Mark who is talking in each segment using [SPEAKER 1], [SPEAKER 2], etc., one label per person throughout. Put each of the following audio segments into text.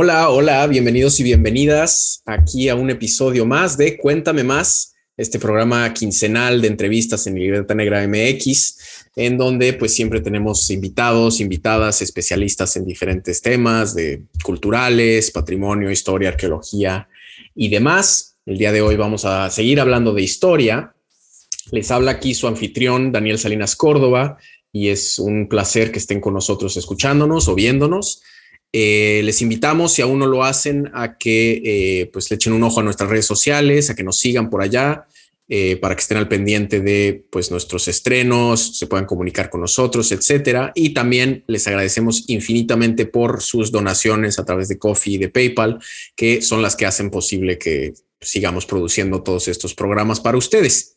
[SPEAKER 1] Hola, hola, bienvenidos y bienvenidas aquí a un episodio más de Cuéntame más, este programa quincenal de entrevistas en Libertad Negra MX, en donde pues siempre tenemos invitados, invitadas, especialistas en diferentes temas de culturales, patrimonio, historia, arqueología y demás. El día de hoy vamos a seguir hablando de historia. Les habla aquí su anfitrión Daniel Salinas Córdoba y es un placer que estén con nosotros escuchándonos o viéndonos. Eh, les invitamos, si aún no lo hacen, a que eh, pues le echen un ojo a nuestras redes sociales, a que nos sigan por allá, eh, para que estén al pendiente de pues, nuestros estrenos, se puedan comunicar con nosotros, etcétera. Y también les agradecemos infinitamente por sus donaciones a través de Coffee y de PayPal, que son las que hacen posible que sigamos produciendo todos estos programas para ustedes.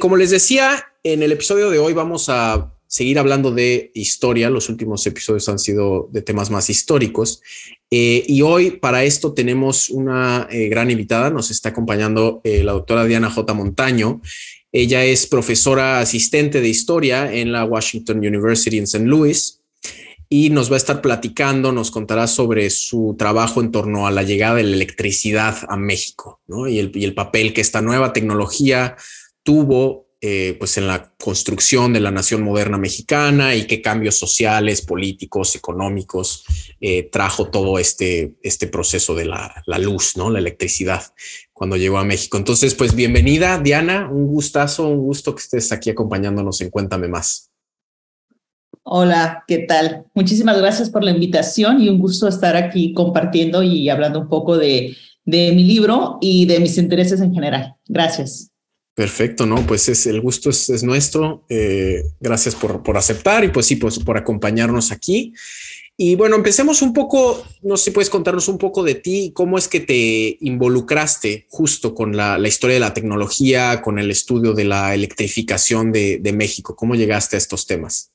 [SPEAKER 1] como les decía, en el episodio de hoy vamos a seguir hablando de historia. Los últimos episodios han sido de temas más históricos. Eh, y hoy para esto tenemos una eh, gran invitada. Nos está acompañando eh, la doctora Diana J. Montaño. Ella es profesora asistente de historia en la Washington University en St. Louis y nos va a estar platicando, nos contará sobre su trabajo en torno a la llegada de la electricidad a México el, y el papel que esta nueva tecnología tuvo eh, pues en la construcción de la nación moderna mexicana y qué cambios sociales, políticos, económicos eh, trajo todo este, este proceso de la, la, luz, ¿no? La electricidad cuando llegó a México. Entonces, pues bienvenida, Diana, un gustazo, un gusto que estés aquí acompañándonos en Cuéntame Más.
[SPEAKER 2] Hola, ¿qué tal? Muchísimas gracias por la invitación y un gusto estar aquí compartiendo y hablando un poco de, de mi libro y de mis intereses en general. Gracias.
[SPEAKER 1] Perfecto, no, pues es el gusto es, nuestro. Eh, gracias por, por, aceptar y pues sí, pues por acompañarnos aquí. Y bueno, empecemos un poco, no sé si puedes contarnos un poco de ti, cómo es que te involucraste justo con la, historia de la tecnología, con el estudio de la electrificación de, México, cómo llegaste a estos temas.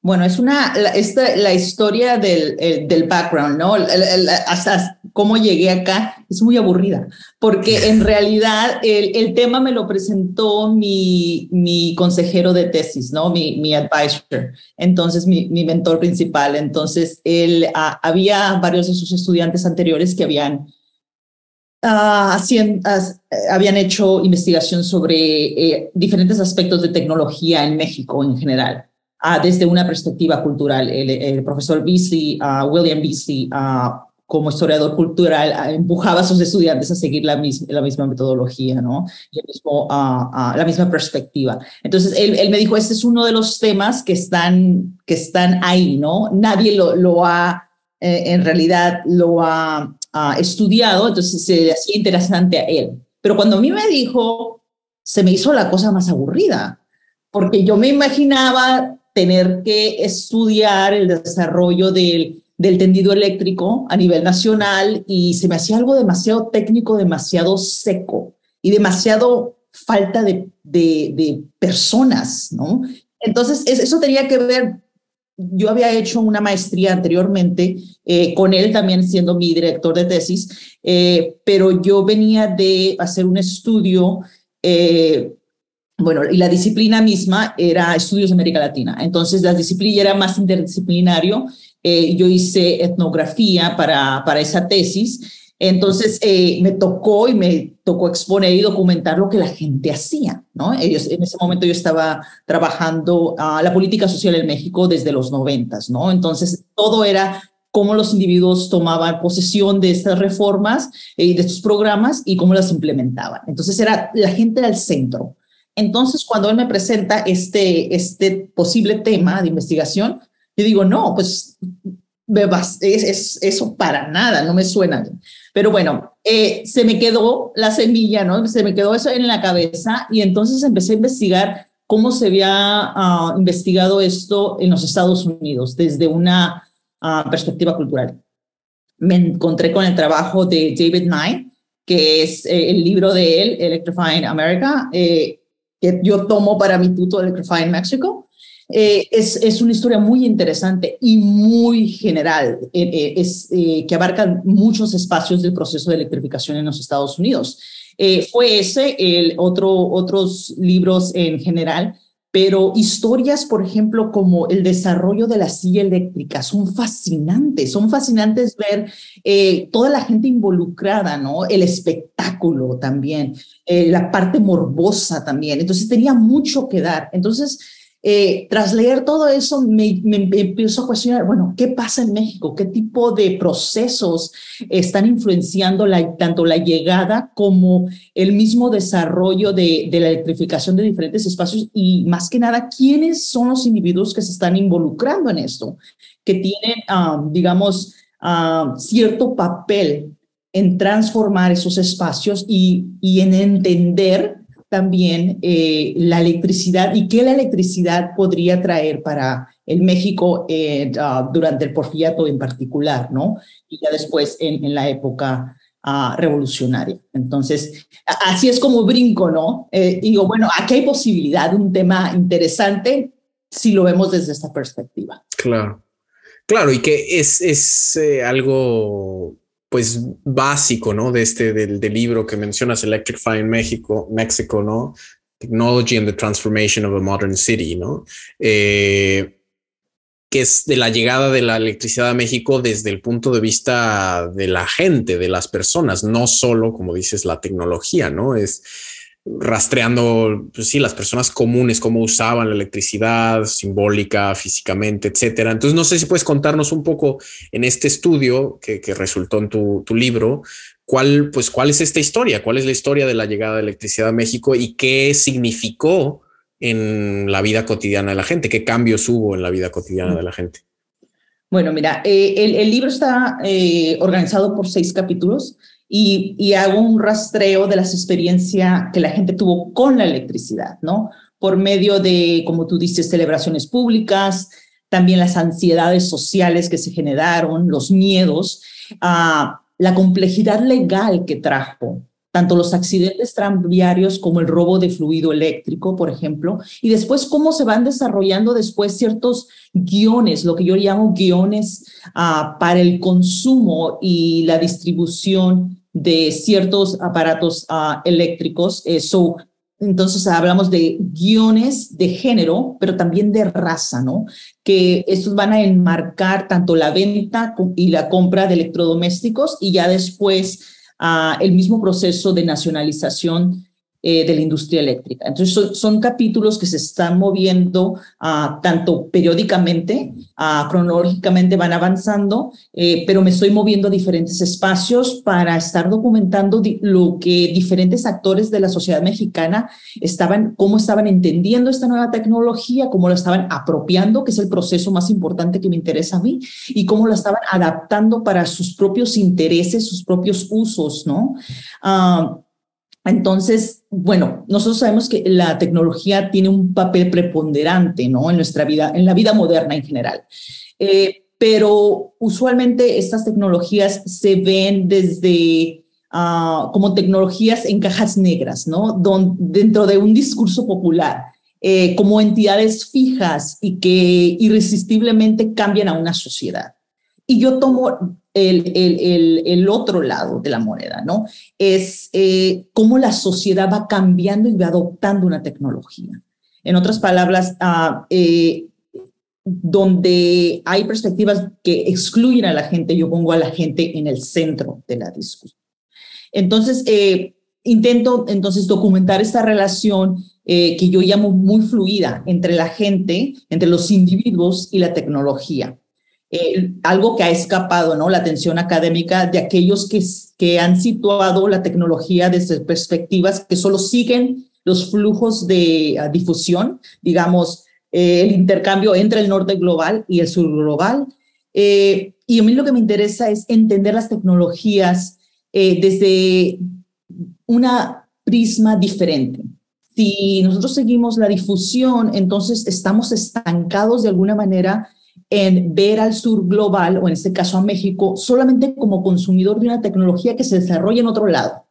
[SPEAKER 2] Bueno, es una, la, esta, la historia del, del background, ¿no? hasta cómo llegué acá es muy aburrida, porque en realidad el, el tema me lo presentó mi, mi consejero de tesis, ¿no? Mi, mi advisor, entonces mi, mi mentor principal. Entonces, él, ah, había varios de sus estudiantes anteriores que habían Uh, habían hecho investigación sobre eh, diferentes aspectos de tecnología en México en general desde una perspectiva cultural. El, profesor Beasley, William Beasley, como historiador cultural, empujaba a sus estudiantes a seguir la misma, metodología, ¿no? Y el mismo, la misma perspectiva. Entonces, él, me dijo, este es uno de los temas que están, que están ahí, ¿no? Nadie lo, lo ha, eh, en realidad, lo ha, estudiado, entonces se le hacía interesante a él. Pero cuando a mí me dijo, se me hizo la cosa más aburrida, porque yo me imaginaba tener que estudiar el desarrollo del, del tendido eléctrico a nivel nacional y se me hacía algo demasiado técnico, demasiado seco y demasiado falta de, de, personas, ¿no? Entonces, eso tenía que ver, yo había hecho una maestría anteriormente eh, con él también siendo mi director de tesis, eh, pero yo venía de hacer un estudio eh, bueno, y la disciplina misma era estudios de América Latina. Entonces, la disciplina era más interdisciplinario. Eh, yo hice etnografía para, para esa tesis. Entonces, eh, me tocó y me tocó exponer y documentar lo que la gente hacía, ¿no? Ellos, en ese momento yo estaba trabajando a la política social en México desde los noventas, ¿no? Entonces, todo era cómo los individuos tomaban posesión de estas reformas y de estos programas y cómo las implementaban. Entonces, era, la gente era el centro. Entonces, cuando él me presenta este, este posible tema de investigación, yo digo, no, pues es, es, eso para nada, no me suena. Pero bueno, eh, se me quedó la semilla, ¿no? Se me quedó eso en la cabeza y entonces empecé a investigar cómo se había uh, investigado esto en los Estados Unidos desde una uh, perspectiva cultural. Me encontré con el trabajo de David Nye, que es eh, el libro de él, Electrifying America. Eh, que yo tomo para mi tuto Electrify en México, eh, es, es, una historia muy interesante y muy general, eh, eh, es, que abarca muchos espacios del proceso de electrificación en los Estados Unidos. fue ese, el otro, otros libros en general pero historias, por ejemplo, como el desarrollo de la silla eléctrica, son fascinantes, son fascinantes ver eh, toda la gente involucrada, ¿no? El espectáculo también, eh, la parte morbosa también. Entonces tenía mucho que dar. Entonces, eh, tras leer todo eso, me, me, empiezo a cuestionar, bueno, ¿qué pasa en México? ¿Qué tipo de procesos están influenciando la, tanto la llegada como el mismo desarrollo de, de, la electrificación de diferentes espacios? Y más que nada, ¿quiénes son los individuos que se están involucrando en esto? Que tienen, ah, digamos, uh, cierto papel en transformar esos espacios y, y en entender también eh, la electricidad y qué la electricidad podría traer para el México eh, ah, durante el porfiriato en particular, ¿no? Y ya después en, en la época ah, revolucionaria. Entonces, así es como brinco, ¿no? Eh, digo, bueno, aquí hay posibilidad, un tema interesante si lo vemos desde esta perspectiva.
[SPEAKER 1] Claro, claro, y que es, es algo pues básico, ¿no? De este, del, libro que mencionas, Electrifying México, México, ¿no? Technology and the Transformation of a Modern City, ¿no? Eh, que es de la llegada de la electricidad a México desde el punto de vista de la gente, de las personas, no solo, como dices, la tecnología, ¿no? Es, rastreando, pues sí, las personas comunes, cómo usaban la electricidad simbólica, físicamente, etcétera. Entonces, no sé si puedes contarnos un poco en este estudio que, resultó en tu, libro, cuál, pues, cuál es esta historia, cuál es la historia de la llegada de electricidad a México y qué significó en la vida cotidiana de la gente, qué cambios hubo en la vida cotidiana de la gente.
[SPEAKER 2] Bueno, mira, eh, el, libro está eh, organizado por seis capítulos y, hago un rastreo de las experiencias que la gente tuvo con la electricidad, ¿no? Por medio de, como tú dices, celebraciones públicas, también las ansiedades sociales que se generaron, los miedos, a la complejidad legal que trajo tanto los accidentes tranviarios como el robo de fluido eléctrico, por ejemplo, y después cómo se van desarrollando después ciertos guiones, lo que yo llamo guiones ah, para el consumo y la distribución de ciertos aparatos uh, eléctricos. Eso, entonces hablamos de guiones de género, pero también de raza, ¿no? Que estos van a enmarcar tanto la venta y la compra de electrodomésticos y ya después uh, el mismo proceso de nacionalización eh, de la industria eléctrica. Entonces, son, capítulos que se están moviendo uh, tanto periódicamente, uh, cronológicamente van avanzando, eh, pero me estoy moviendo a diferentes espacios para estar documentando lo que diferentes actores de la sociedad mexicana estaban, cómo estaban entendiendo esta nueva tecnología, cómo la estaban apropiando, que es el proceso más importante que me interesa a mí, y cómo la estaban adaptando para sus propios intereses, sus propios usos, ¿no? Uh, entonces, bueno, nosotros sabemos que la tecnología tiene un papel preponderante, ¿no? En nuestra vida, en la vida moderna en general. Eh, pero usualmente estas tecnologías se ven desde uh, como tecnologías en cajas negras, ¿no? Dentro de un discurso popular, eh, como entidades fijas y que irresistiblemente cambian a una sociedad. Y yo tomo el, el, el, otro lado de la moneda, ¿no? Es eh, cómo la sociedad va cambiando y va adoptando una tecnología. En otras palabras, ah, eh, donde hay perspectivas que excluyen a la gente, yo pongo a la gente en el centro de la discusión. Entonces, eh, intento entonces documentar esta relación que yo llamo muy fluida entre la gente, entre los individuos y la tecnología. Eh, algo que ha escapado, ¿no? La atención académica de aquellos que, que han situado la tecnología desde perspectivas que solo siguen los flujos de ah, difusión, digamos, eh, el intercambio entre el norte global y el sur global. Eh, y a mí lo que me interesa es entender las tecnologías desde una prisma diferente. Si nosotros seguimos la difusión, entonces estamos estancados de alguna manera en ver al sur global, o en este caso a México, solamente como consumidor de una tecnología que se desarrolla en otro lado.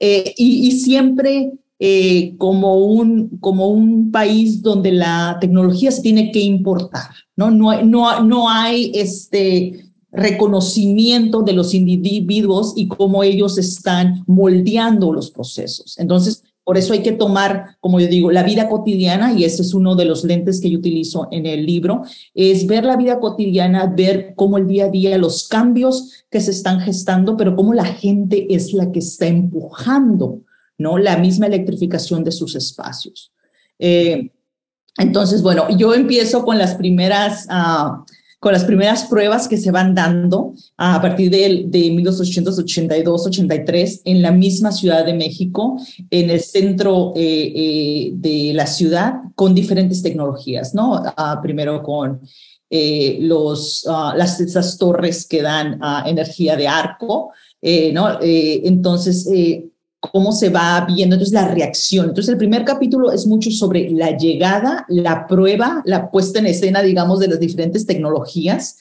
[SPEAKER 2] Eh, y, siempre eh, como, un, como un país donde la tecnología se tiene que importar, ¿no? No, no, no hay este reconocimiento de los individuos y cómo ellos están moldeando los procesos. Entonces, Por eso hay que tomar, como yo digo, la vida cotidiana, y ese es uno de los lentes que yo utilizo en el libro, es ver la vida cotidiana, ver cómo el día a día, los cambios que se están gestando, pero cómo la gente es la que está empujando, ¿no? La misma electrificación de sus espacios. Eh, entonces, bueno, yo empiezo con las primeras... Uh, con las primeras pruebas que se van dando a partir de, de 1882-83 en la misma Ciudad de México, en el centro eh, eh, de la ciudad, con diferentes tecnologías, ¿no? Ah, primero con eh, los, ah, las, esas torres que dan ah, energía de arco, ¿no? entonces, cómo se va viendo entonces la reacción. Entonces el primer capítulo es mucho sobre la llegada, la prueba, la puesta en escena, digamos, de las diferentes tecnologías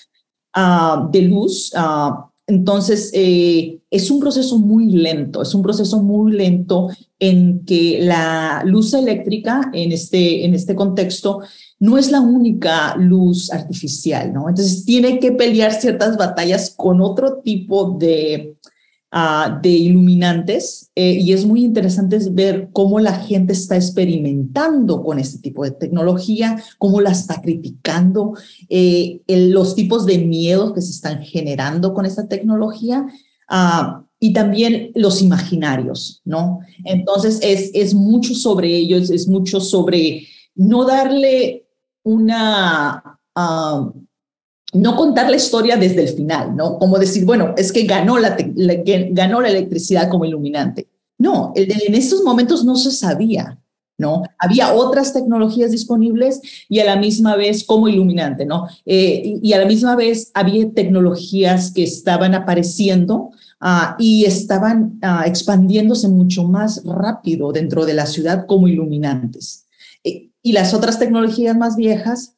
[SPEAKER 2] uh, de luz. Uh, entonces eh, es un proceso muy lento, es un proceso muy lento en que la luz eléctrica en este, en este contexto no es la única luz artificial, ¿no? Entonces tiene que pelear ciertas batallas con otro tipo de Ah, de iluminantes eh, y es muy interesante ver cómo la gente está experimentando con este tipo de tecnología, cómo la está criticando, eh, los tipos de miedos que se están generando con esta tecnología. Uh, y también los imaginarios, ¿no? Entonces es, es mucho sobre ellos, es mucho sobre no darle una, uh, no contar la historia desde el final, ¿no? Como decir, bueno, es que ganó la, ganó la electricidad como iluminante. No, en estos momentos no se sabía, ¿no? Había otras tecnologías disponibles y a la misma vez como iluminante, ¿no? Eh, y a la misma vez había tecnologías que estaban apareciendo ah, y estaban ah, expandiéndose mucho más rápido dentro de la ciudad como iluminantes. Eh, y las otras tecnologías más viejas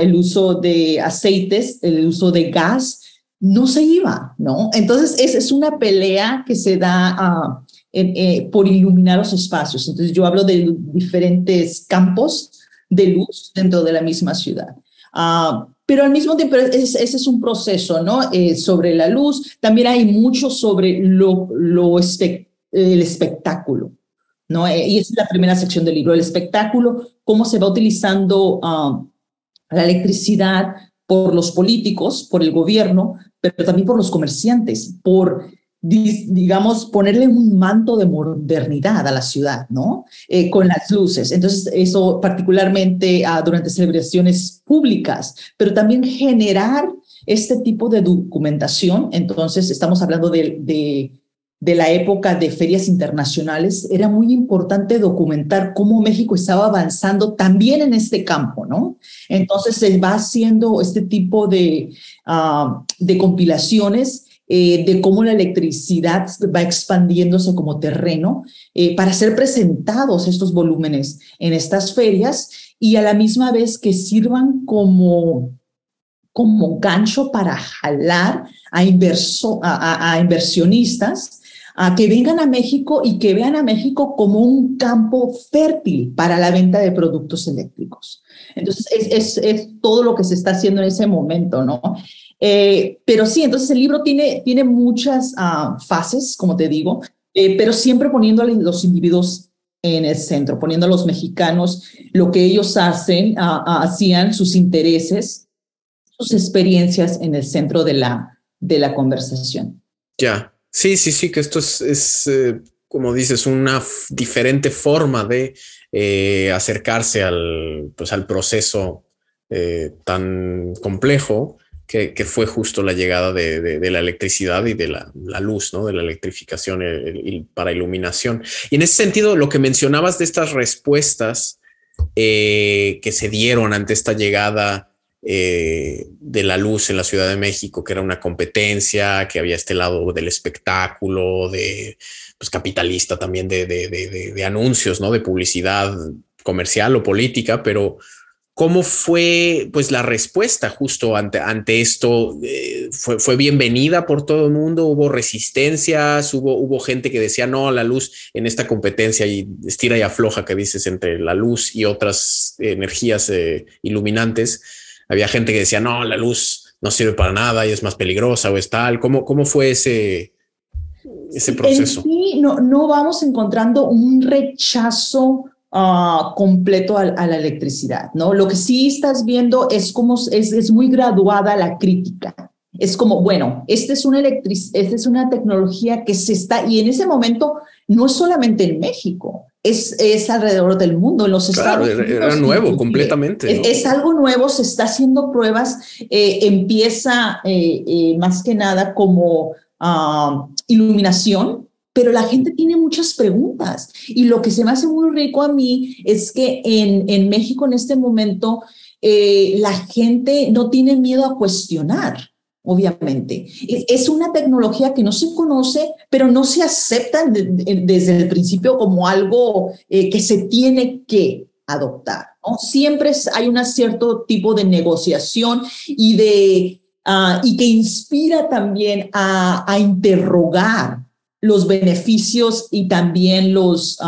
[SPEAKER 2] el uso de aceites, el uso de gas, no se iba, ¿no? Entonces, esa es una pelea que se da uh, eh, por iluminar los espacios. Entonces, yo hablo de diferentes campos de luz dentro de la misma ciudad. Uh, pero al mismo tiempo, ese es un proceso, ¿no? Eh, sobre la luz, también hay mucho sobre lo, lo el espectáculo, ¿no? Eh, y es la primera sección del libro, el espectáculo, cómo se va utilizando la electricidad por los políticos, por el gobierno, pero también por los comerciantes, por, digamos, ponerle un manto de modernidad a la ciudad, ¿no? Eh, con las luces. Entonces, eso particularmente ah, durante celebraciones públicas, pero también generar este tipo de documentación. Entonces, estamos hablando de, de de la época de ferias internacionales, era muy importante documentar cómo México estaba avanzando también en este campo, ¿no? Entonces se va haciendo este tipo de, ah, de compilaciones eh, de cómo la electricidad va expandiéndose como terreno eh, para ser presentados estos volúmenes en estas ferias y a la misma vez que sirvan como como gancho para jalar a, a inversionistas a que vengan a México y que vean a México como un campo fértil para la venta de productos eléctricos. Entonces, es, es, todo lo que se está haciendo en ese momento, ¿no? Eh, pero sí, entonces el libro tiene, tiene muchas ah, fases, como te digo, eh, pero siempre poniendo a los individuos en el centro, poniendo a los mexicanos lo que ellos hacen, ah, ah, hacían, sus intereses, sus experiencias en el centro de la, de la conversación.
[SPEAKER 1] Ya, Sí, sí, sí, que esto es, eh, como dices, una diferente forma de eh, acercarse al, pues, al proceso eh, tan complejo que, fue justo la llegada de, la electricidad y de la, luz, ¿no? De la electrificación para iluminación. Y en ese sentido, lo que mencionabas de estas respuestas que se dieron ante esta llegada eh, de la luz en la Ciudad de México, que era una competencia, que había este lado del espectáculo, de pues, capitalista también de, de, anuncios, ¿no? De publicidad comercial o política, pero ¿cómo fue pues la respuesta justo ante, ante esto? Eh, fue, ¿Fue bienvenida por todo el mundo? ¿Hubo resistencias? ¿Hubo, ¿Hubo gente que decía no, la luz en esta competencia y estira y afloja que dices entre la luz y otras energías eh, iluminantes? Había gente que decía, no, la luz no sirve para nada y es más peligrosa o es tal. ¿Cómo, cómo fue ese, ese proceso.
[SPEAKER 2] Sí, no, no vamos encontrando un rechazo uh, completo a, a, la electricidad, ¿no? Lo que sí estás viendo es como es, es muy graduada la crítica. Es como, bueno, esta es una electric esta es una tecnología que se está, y en ese momento no es solamente en México, es, es alrededor del mundo, en los
[SPEAKER 1] claro, Estados Unidos. Era nuevo, completamente.
[SPEAKER 2] Es, ¿no? es, algo nuevo, se está haciendo pruebas, eh, empieza eh, eh, más que nada como uh, iluminación, pero la gente tiene muchas preguntas. Y lo que se me hace muy rico a mí es que en, en México en este momento la gente no tiene miedo a cuestionar obviamente. Es una tecnología que no se conoce, pero no se acepta desde el principio como algo eh, que se tiene que adoptar. Siempre hay un cierto tipo de negociación y, de, uh, y que inspira también a, interrogar los beneficios y también los...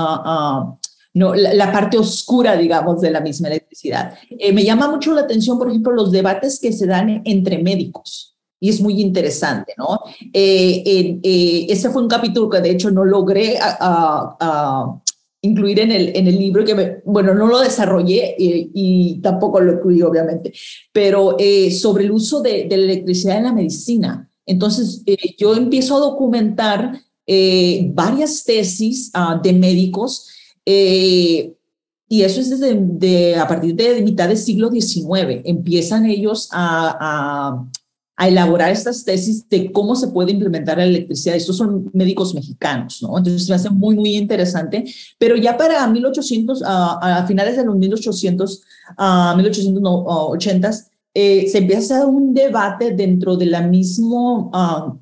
[SPEAKER 2] No, la, la, parte oscura, digamos, de la misma electricidad. Eh, me llama mucho la atención, por ejemplo, los debates que se dan entre médicos y es muy interesante, ¿no? Eh, eh, eh, ese fue un capítulo que de hecho no logré incluir en el, en el libro, que me, bueno, no lo desarrollé y, y, tampoco lo incluí, obviamente, pero sobre el uso de, de, la electricidad en la medicina. Entonces, yo empiezo a documentar varias tesis uh, de médicos y eso es desde de, a partir de mitad del siglo XIX. Empiezan ellos a, a a elaborar estas tesis de cómo se puede implementar la electricidad. Estos son médicos mexicanos, ¿no? Entonces me hace muy, muy interesante. Pero ya para 1800, uh, a finales de los 1800, uh, 1880, eh, se empieza a hacer un debate dentro del mismo uh,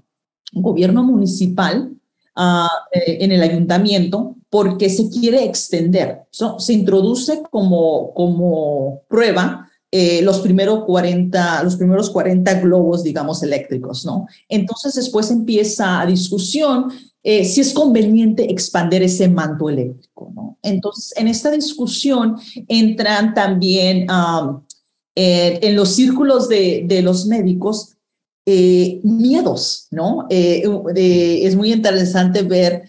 [SPEAKER 2] gobierno municipal eh, en el ayuntamiento porque se quiere extender. Se introduce como, como prueba eh, los, primeros 40, los primeros 40 globos, digamos, eléctricos, ¿no? Entonces después empieza a discusión eh, si es conveniente expandir ese manto eléctrico, ¿no? Entonces, en esta discusión entran también eh, en los círculos de, de los médicos miedos, ¿no? Es muy interesante ver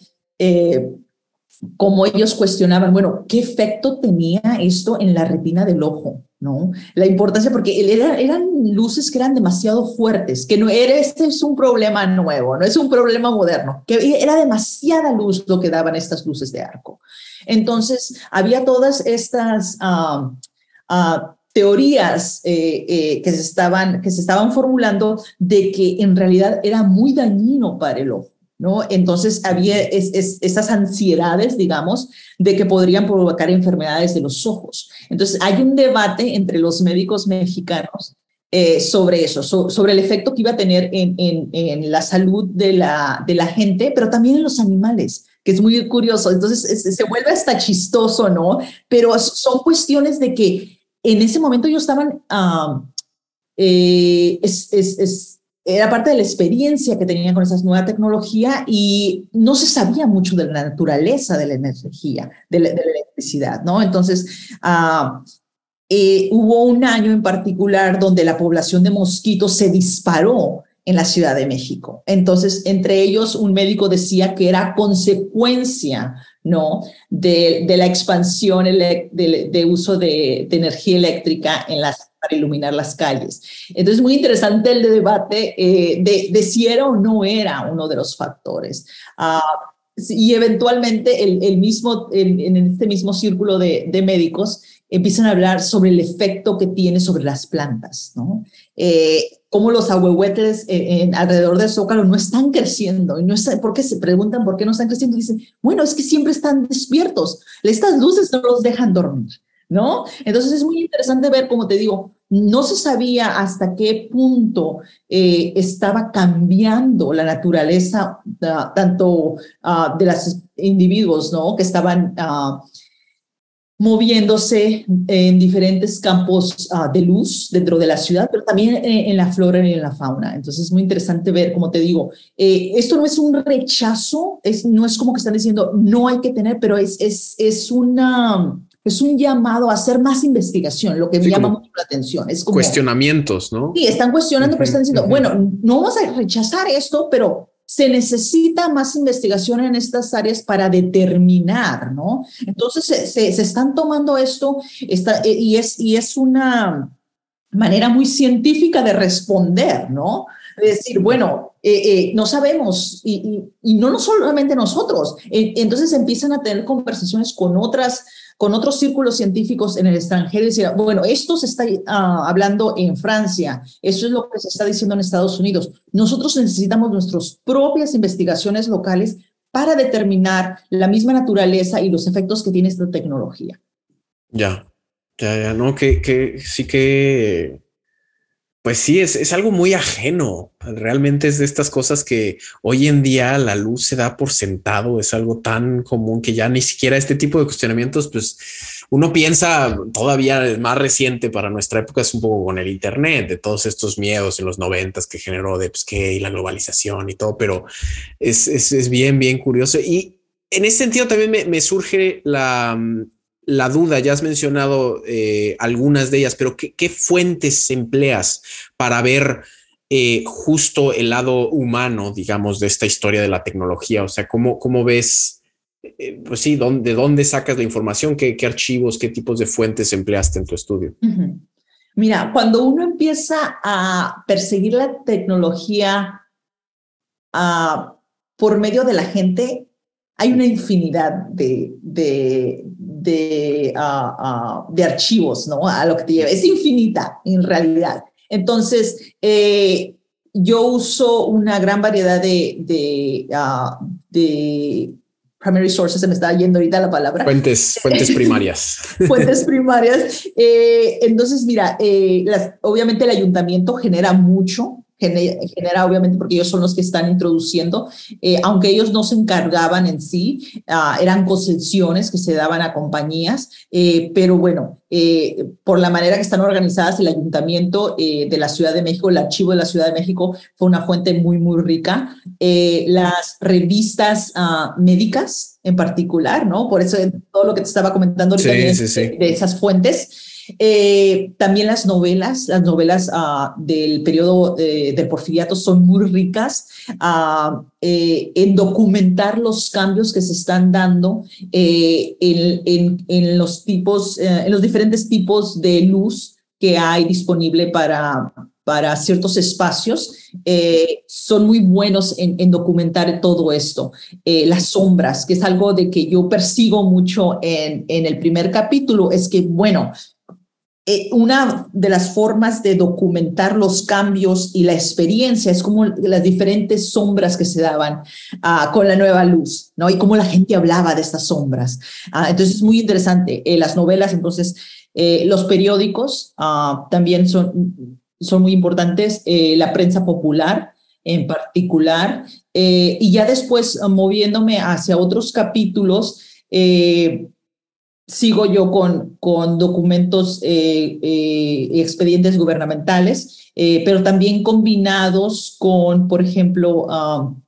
[SPEAKER 2] cómo ellos cuestionaban, bueno, ¿qué efecto tenía esto en la retina del ojo? ¿No? La importancia, porque era, eran luces que eran demasiado fuertes, que no era, este es un problema nuevo, no es un problema moderno, que era demasiada luz lo que daban estas luces de arco. Entonces, había todas estas uh, uh, teorías eh, eh, que, se estaban, que se estaban formulando de que en realidad era muy dañino para el ojo. ¿No? Entonces había es, es, esas ansiedades, digamos, de que podrían provocar enfermedades de los ojos. Entonces hay un debate entre los médicos mexicanos eh, sobre eso, so, sobre el efecto que iba a tener en, en, en, la salud de la, de la gente, pero también en los animales, que es muy curioso. Entonces es, se vuelve hasta chistoso, ¿no? Pero son cuestiones de que en ese momento ellos estaban... Uh, eh, es era parte de la experiencia que tenían con esa nueva tecnología y no se sabía mucho de la naturaleza de la energía, de la, electricidad, ¿no? Entonces, uh, eh, hubo un año en particular donde la población de mosquitos se disparó en la Ciudad de México. Entonces, entre ellos, un médico decía que era consecuencia, ¿no? De, la expansión de, uso de energía eléctrica en las para iluminar las calles. Entonces, muy interesante el debate eh, de, de, si era o no era uno de los factores. Uh, y eventualmente el, mismo, en, este mismo círculo de, médicos empiezan a hablar sobre el efecto que tiene sobre las plantas, ¿no? Eh, los ahuehuetes eh, en, alrededor del zócalo no están creciendo no está, porque se preguntan por qué no están creciendo y dicen, bueno, es que siempre están despiertos, estas luces no los dejan dormir. ¿no? Entonces es muy interesante ver, como te digo, no se sabía hasta qué punto eh, estaba cambiando la naturaleza uh, tanto uh, de los individuos, ¿no? Que estaban uh, moviéndose en diferentes campos de luz dentro de la ciudad, pero también en, en, la flora y en la fauna. Entonces es muy interesante ver, como te digo, eh, esto no es un rechazo, no es como que están diciendo no hay que tener, pero es una es un llamado a hacer más investigación, lo que me llama mucho la atención. Es como,
[SPEAKER 1] cuestionamientos, ¿no?
[SPEAKER 2] Sí, están cuestionando, uh -huh, pero están diciendo, uh -huh. bueno, no vamos a rechazar esto, pero se necesita más investigación en estas áreas para determinar, ¿no? Entonces se, se, están tomando esto está, y, es, y es una manera muy científica de responder, ¿no? Es decir, bueno, eh, eh, no sabemos y, y, y, no solamente nosotros. entonces empiezan a tener conversaciones con otras con otros círculos científicos en el extranjero y decir, bueno, esto se está ah, hablando en Francia, eso es lo que se está diciendo en Estados Unidos. Nosotros necesitamos nuestras propias investigaciones locales para determinar la misma naturaleza y los efectos que tiene esta tecnología.
[SPEAKER 1] Ya, ya, ya, no, que, que sí que pues sí, es, es, algo muy ajeno. Realmente es de estas cosas que hoy en día la luz se da por sentado. Es algo tan común que ya ni siquiera este tipo de cuestionamientos, pues uno piensa todavía más reciente para nuestra época es un poco con el Internet, de todos estos miedos en los noventas que generó de pues, que y la globalización y todo, pero es, es, es, bien, bien curioso. Y en ese sentido también me, me surge la, la duda, ya has mencionado eh, algunas de ellas, pero ¿qué, fuentes empleas para ver eh, justo el lado humano, digamos, de esta historia de la tecnología? O sea, ¿cómo, cómo ves, eh, pues sí, de dónde sacas la información? ¿Qué, archivos, qué tipos de fuentes empleaste en tu estudio?
[SPEAKER 2] Mira, cuando uno empieza a perseguir la tecnología ah, por medio de la gente, hay una infinidad de, de, ah, ah, de archivos, ¿no? A lo que te lleva. Es infinita en realidad. Entonces, eh, yo uso una gran variedad de, de, uh, de primary sources, se me está yendo ahorita la palabra.
[SPEAKER 1] Fuentes, fuentes primarias.
[SPEAKER 2] fuentes primarias. Eh, entonces, mira, eh, las, obviamente el ayuntamiento genera mucho genera, obviamente porque ellos son los que están introduciendo, eh, aunque ellos no se encargaban en sí, ah, eran concesiones que se daban a compañías, eh, pero bueno, eh, por la manera que están organizadas, el ayuntamiento de la Ciudad de México, el archivo de la Ciudad de México fue una fuente muy, muy rica. las revistas ah, médicas en particular, ¿no? Por eso todo lo que te estaba comentando ahorita de esas fuentes. Eh, también las novelas, las novelas uh, del periodo de, del porfiriato son muy ricas uh, eh, en documentar los cambios que se están dando eh, en, en, los tipos, eh, en los diferentes tipos de luz que hay disponible para, para ciertos espacios, eh, son muy buenos en, en, documentar todo esto. Eh, las sombras, que es algo de que yo persigo mucho en, en el primer capítulo, es que, bueno, eh, una de las formas de documentar los cambios y la experiencia es como las diferentes sombras que se daban uh, con la nueva luz, ¿no? Y cómo la gente hablaba de estas sombras. Uh, entonces es muy interesante. Eh, las novelas, entonces, eh, los periódicos uh, también son, son muy importantes, la prensa popular en particular, y ya después moviéndome hacia otros capítulos, sigo yo con, con documentos eh, eh, expedientes gubernamentales, eh, pero también combinados con, por ejemplo, um,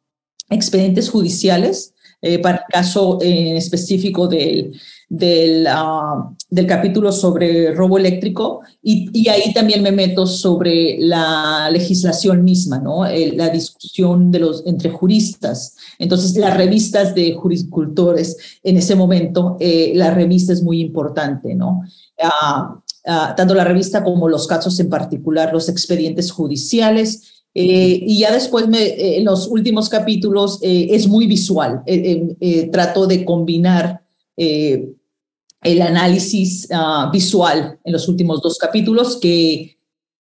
[SPEAKER 2] expedientes judiciales, para el caso en específico del, del, uh, del capítulo sobre robo eléctrico y, y, ahí también me meto sobre la legislación misma, ¿no? la discusión de los, entre juristas. Entonces, las revistas de juriscultores, en ese momento, eh, la revista es muy importante, ¿no? Uh, uh, tanto la revista como los casos en particular, los expedientes judiciales, eh, y ya después, eh, en los últimos capítulos, es muy visual. trato de combinar el análisis uh, visual en los últimos dos capítulos que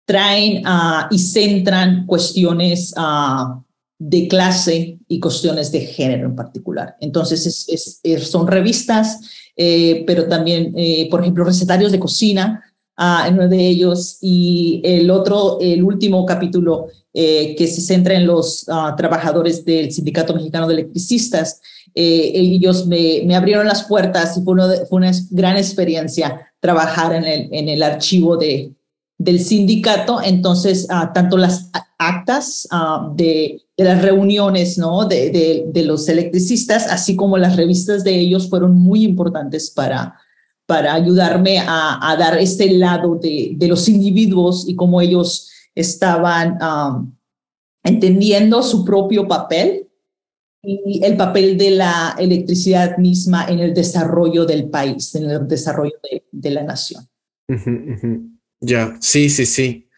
[SPEAKER 2] traen uh, y centran cuestiones uh, de clase y cuestiones de género en particular. Entonces, es, es, son revistas, eh, pero también, eh, por ejemplo, recetarios de cocina, en uno de ellos, y el otro, el último capítulo eh, que se centra en los trabajadores del Sindicato Mexicano de Electricistas, eh, ellos me, me, abrieron las puertas y fue, fue, una gran experiencia trabajar en el, en el archivo de, del sindicato. Entonces, uh, tanto las actas uh, de, de, las reuniones ¿no? de, de, de, los electricistas, así como las revistas de ellos, fueron muy importantes para, para ayudarme a, dar este lado de, de los individuos y cómo ellos estaban um, entendiendo su propio papel y el papel de la electricidad misma en el desarrollo del país, en el desarrollo de, la nación.
[SPEAKER 1] Ya, sí, sí, sí.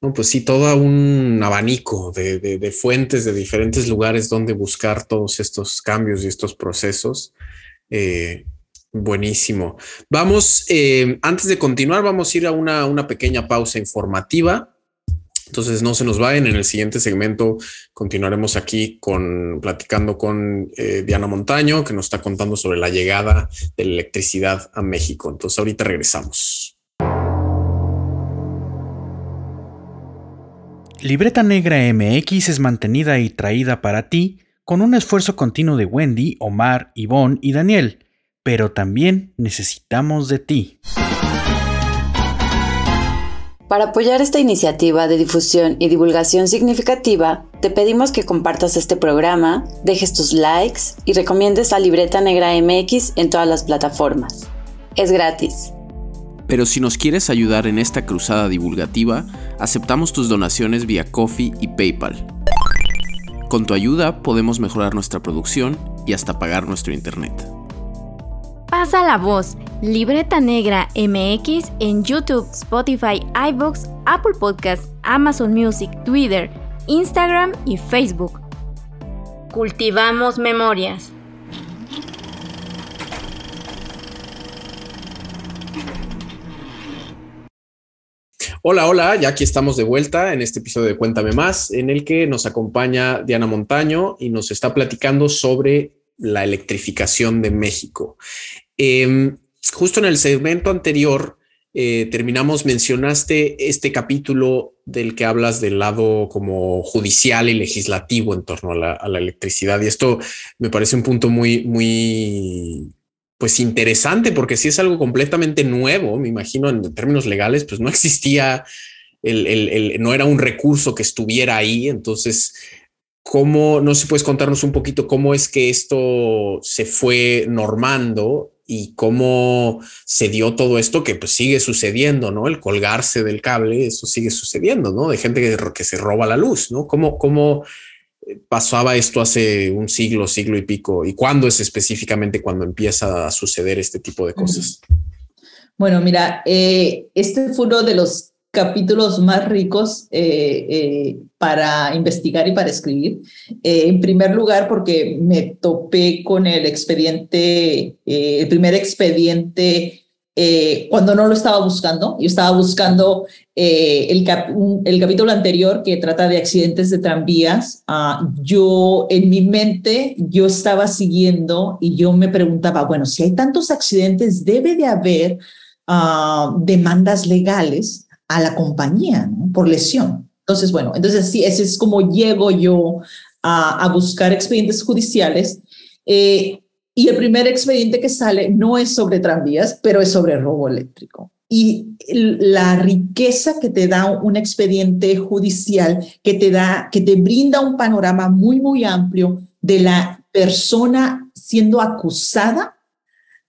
[SPEAKER 1] No, pues sí, todo un abanico de, fuentes de diferentes lugares donde buscar todos estos cambios y estos procesos. Eh, buenísimo. Vamos, eh, antes de continuar, vamos a ir a una, una pequeña pausa informativa entonces no se nos vayan. En el siguiente segmento continuaremos aquí con platicando con eh, Diana Montaño, que nos está contando sobre la llegada de la electricidad a México. Entonces ahorita regresamos.
[SPEAKER 3] Libreta Negra MX es mantenida y traída para ti con un esfuerzo continuo de Wendy, Omar, Ivonne y Daniel, pero también necesitamos de ti.
[SPEAKER 4] Para apoyar esta iniciativa de difusión y divulgación significativa, te pedimos que compartas este programa, dejes tus likes y recomiendes a Libreta Negra MX en todas las plataformas. Es gratis.
[SPEAKER 1] Pero si nos quieres ayudar en esta cruzada divulgativa, aceptamos tus donaciones vía Coffee y PayPal. Con tu ayuda podemos mejorar nuestra producción y hasta pagar nuestro internet.
[SPEAKER 5] Pasa la voz. Libreta Negra MX en YouTube, Spotify, iBox, Apple Podcasts, Amazon Music, Twitter, Instagram y Facebook. Cultivamos memorias.
[SPEAKER 1] Hola, hola, ya aquí estamos de vuelta en este episodio de Cuéntame Más, en el que nos acompaña Diana Montaño y nos está platicando sobre la electrificación de México. Em, justo en el segmento anterior eh, terminamos, mencionaste este capítulo del que hablas del lado como judicial y legislativo en torno a la, electricidad. Y esto me parece un punto muy, muy, pues interesante, porque si es algo completamente nuevo, me imagino en términos legales, pues no existía, el, no era un recurso que estuviera ahí. Entonces, ¿cómo, no sé, puedes contarnos un poquito cómo es que esto se fue normando y cómo se dio todo esto que pues sigue sucediendo, ¿no? El colgarse del cable, eso sigue sucediendo, ¿no? De gente que, que se roba la luz, ¿no? ¿Cómo, ¿Cómo eh, pasaba esto hace un siglo, siglo y pico? ¿Y cuándo es específicamente cuando empieza a suceder este tipo de cosas?
[SPEAKER 2] Bueno, mira, eh, este fue uno de los capítulos más ricos eh, eh, para investigar y para escribir. Eh, en primer lugar, porque me topé con el expediente, el primer expediente cuando no lo estaba buscando. Yo estaba buscando el, el, capítulo anterior que trata de accidentes de tranvías. Ah, yo, en mi mente, yo estaba siguiendo y yo me preguntaba, bueno, si hay tantos accidentes, debe de haber ah, demandas legales a la compañía por lesión. Entonces, bueno, entonces sí, ese es como llego yo a, buscar expedientes judiciales. Eh, y el primer expediente que sale no es sobre tranvías, pero es sobre robo eléctrico. Y la riqueza que te da un expediente judicial, que te da, que te brinda un panorama muy, muy amplio de la persona siendo acusada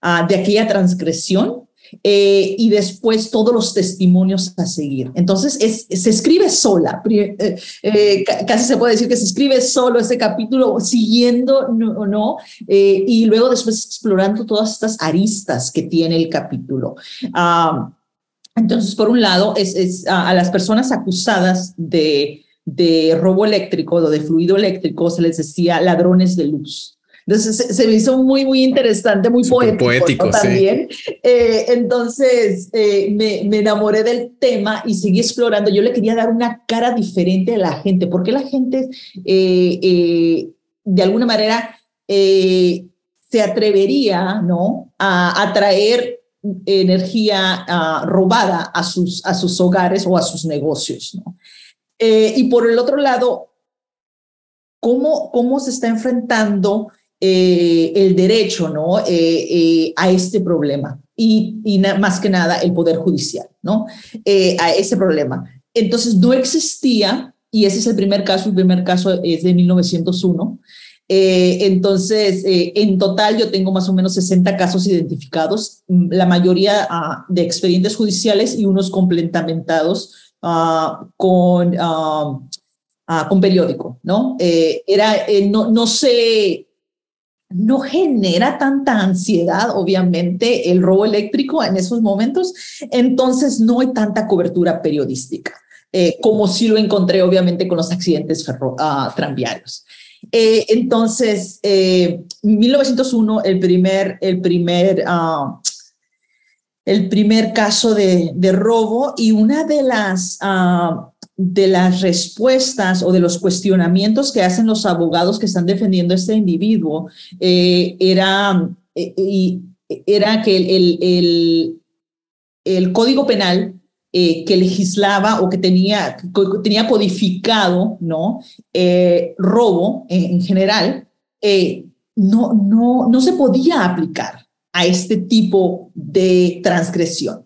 [SPEAKER 2] ah, de aquella transgresión eh, y después todos los testimonios a seguir. Entonces, es, se escribe sola, eh, eh, casi se puede decir que se escribe solo ese capítulo, siguiendo no, no y luego después explorando todas estas aristas que tiene el capítulo. entonces, por un lado, es, es a, las personas acusadas de, de robo eléctrico o de fluido eléctrico se les decía ladrones de luz. Entonces se, me hizo muy, muy interesante, muy poético, también. Eh, entonces eh, me, me, enamoré del tema y seguí explorando. Yo le quería dar una cara diferente a la gente, porque la gente eh, de alguna manera se atrevería ¿no? a atraer energía ah, robada a sus, a sus hogares o a sus negocios. ¿no? y por el otro lado, ¿cómo, cómo se está enfrentando eh, el derecho ¿no? Eh, eh, a este problema y, y más que nada el Poder Judicial ¿no? a ese problema. Entonces no existía, y ese es el primer caso, el primer caso es de 1901. entonces, en total yo tengo más o menos 60 casos identificados, la mayoría ah, de expedientes judiciales y unos complementados ah, con ah, con periódico, ¿no? era, no, no se, no genera tanta ansiedad, obviamente, el robo eléctrico en esos momentos, entonces no hay tanta cobertura periodística, como si lo encontré, obviamente, con los accidentes ferro, uh, tranviarios. Eh, entonces, eh, 1901, el primer, el primer, uh, el primer caso de, robo y una de las, uh, de las respuestas o de los cuestionamientos que hacen los abogados que están defendiendo a este individuo eh, era, eh, era que el, el, el Código Penal eh, que legislaba o que tenía, tenía codificado ¿no? Robo en, general, eh, no, no, no se podía aplicar a este tipo de transgresión.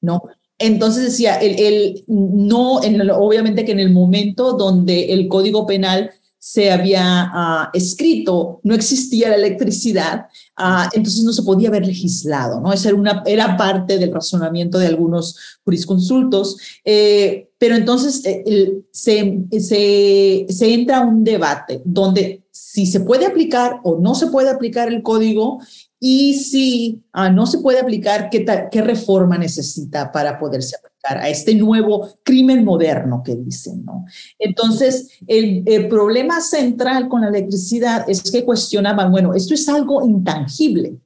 [SPEAKER 2] ¿no? Entonces decía, el, no, en obviamente que en el momento donde el Código Penal se había uh, escrito, no existía la electricidad, uh, entonces no se podía haber legislado, ¿no? Esa era, una, era parte del razonamiento de algunos jurisconsultos, eh, pero entonces eh, se, se, entra un debate donde si se puede aplicar o no se puede aplicar el código y si uh, no se puede aplicar, ¿qué, ¿qué reforma necesita para poderse aplicar? a este nuevo crimen moderno que dicen, ¿no? Entonces, el, problema central con la electricidad es que cuestionaban, bueno, esto es algo intangible,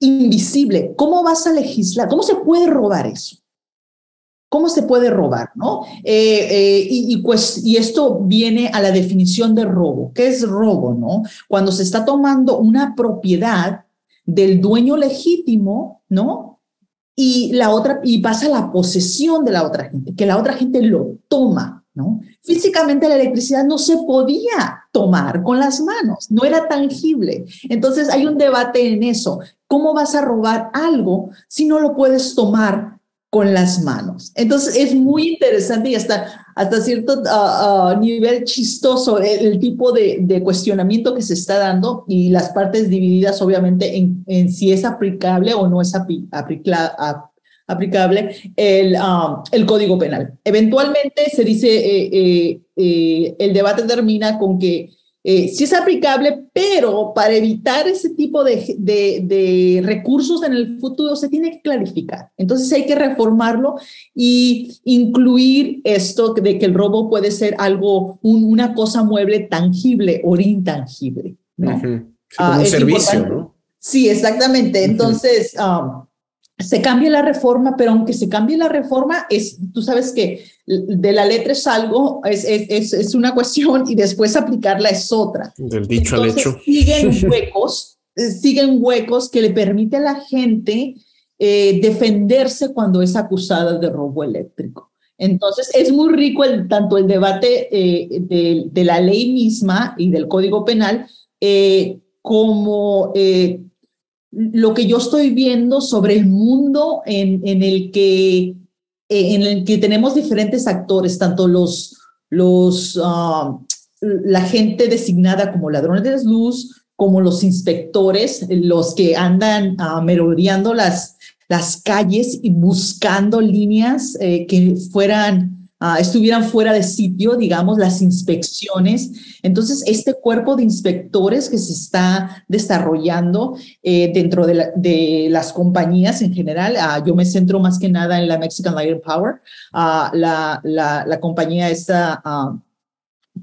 [SPEAKER 2] invisible, ¿cómo vas a legislar? ¿Cómo se puede robar eso? ¿Cómo se puede robar? ¿no? Eh, eh, y, y, pues, y esto viene a la definición de robo. ¿Qué es robo? ¿no? Cuando se está tomando una propiedad del dueño legítimo, ¿no? y la otra y pasa la posesión de la otra gente, que la otra gente lo toma, ¿no? Físicamente la electricidad no se podía tomar con las manos, no era tangible. Entonces hay un debate en eso. ¿Cómo vas a robar algo si no lo puedes tomar con las manos. Entonces es muy interesante y hasta, hasta cierto uh, nivel chistoso el, tipo de, cuestionamiento que se está dando y las partes divididas obviamente en, en si es aplicable o no es apli aplicable um, el código penal. Eventualmente se dice, eh, eh, eh, el debate termina con que eh, sí es aplicable, pero para evitar ese tipo de, de, de, recursos en el futuro se tiene que clarificar. Entonces hay que reformarlo y incluir esto de que el robo puede ser algo, un, una cosa mueble tangible o intangible. ¿no?
[SPEAKER 1] Uh -huh. sí, como uh, un servicio, ¿no?
[SPEAKER 2] Sí, exactamente. Entonces, uh -huh. um, se cambia la reforma, pero aunque se cambie la reforma, es, tú sabes que de la letra es algo, es, es, es una cuestión y después aplicarla es otra.
[SPEAKER 1] Del dicho
[SPEAKER 2] Entonces,
[SPEAKER 1] al hecho.
[SPEAKER 2] Siguen huecos, siguen huecos que le permite a la gente eh, defenderse cuando es acusada de robo eléctrico. Entonces, es muy rico el, tanto el debate eh, de, de, la ley misma y del Código Penal eh, como eh, lo que yo estoy viendo sobre el mundo en, en el que en el que tenemos diferentes actores, tanto los, los uh, la gente designada como ladrones de luz, como los inspectores, los que andan uh, merodeando las, las calles y buscando líneas eh, que fueran uh, estuvieran fuera de sitio, digamos, las inspecciones. Entonces, este cuerpo de inspectores que se está desarrollando eh, dentro de, la, de, las compañías en general, uh, yo me centro más que nada en la Mexican Light Power, uh, la, compañía esta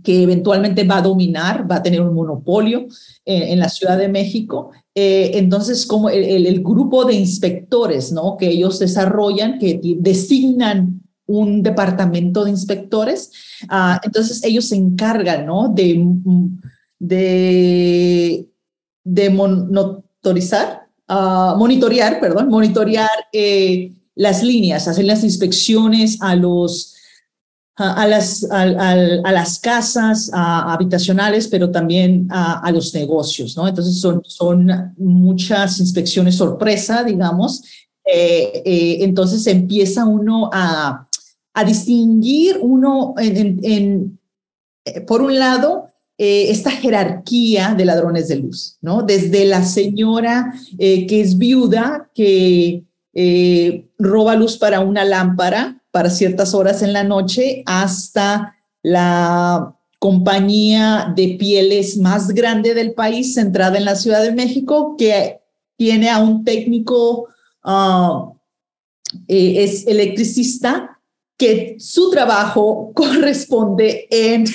[SPEAKER 2] que eventualmente va a dominar, va a tener un monopolio en, en la Ciudad de México. Eh, entonces, como el, el, grupo de inspectores, ¿no? Que ellos desarrollan, que designan un departamento de inspectores. Uh, entonces ellos se encargan, ¿no? De, de, monitorizar, uh, monitorear, perdón, monitorear eh, las líneas, hacer las inspecciones a los a, las, a, a, las casas habitacionales, pero también a, los negocios, ¿no? Entonces son, son muchas inspecciones sorpresa, digamos. Eh, eh, entonces empieza uno a, a distinguir uno en, eh, por un lado, eh, esta jerarquía de ladrones de luz, ¿no? Desde la señora eh, que es viuda, que roba luz para una lámpara para ciertas horas en la noche, hasta la compañía de pieles más grande del país, centrada en la Ciudad de México, que tiene a un técnico, ah, es electricista, que su trabajo corresponde en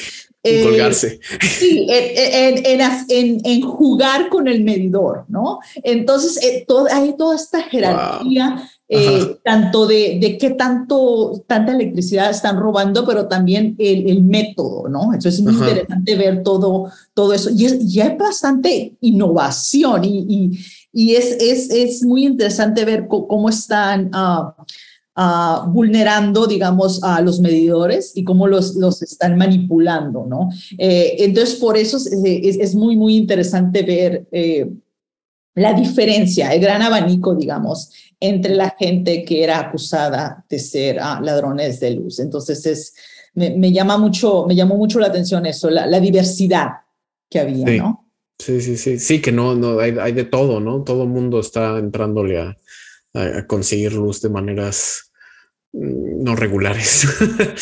[SPEAKER 1] en colgarse.
[SPEAKER 2] Sí, en, en, jugar con el medidor, ¿no? Entonces, eh, hay toda esta jerarquía, eh, tanto de, de qué tanto, tanta electricidad están robando, pero también el, método, ¿no? Entonces, es muy interesante ver todo, todo eso. Y, ya hay bastante innovación y, y, es, es, es, muy interesante ver cómo están... Uh, vulnerando, digamos, a los medidores y cómo los, los están manipulando, ¿no? Eh, entonces, por eso es, es, muy, muy interesante ver eh, la diferencia, el gran abanico, digamos, entre la gente que era acusada de ser ah, ladrones de luz. Entonces, es, me, llama mucho, me llamó mucho la atención eso, la, diversidad que había, ¿no?
[SPEAKER 1] Sí, sí, sí, sí, que no, no hay, hay de todo, ¿no? Todo el mundo está entrándole a, a, conseguir luz de maneras no regulares.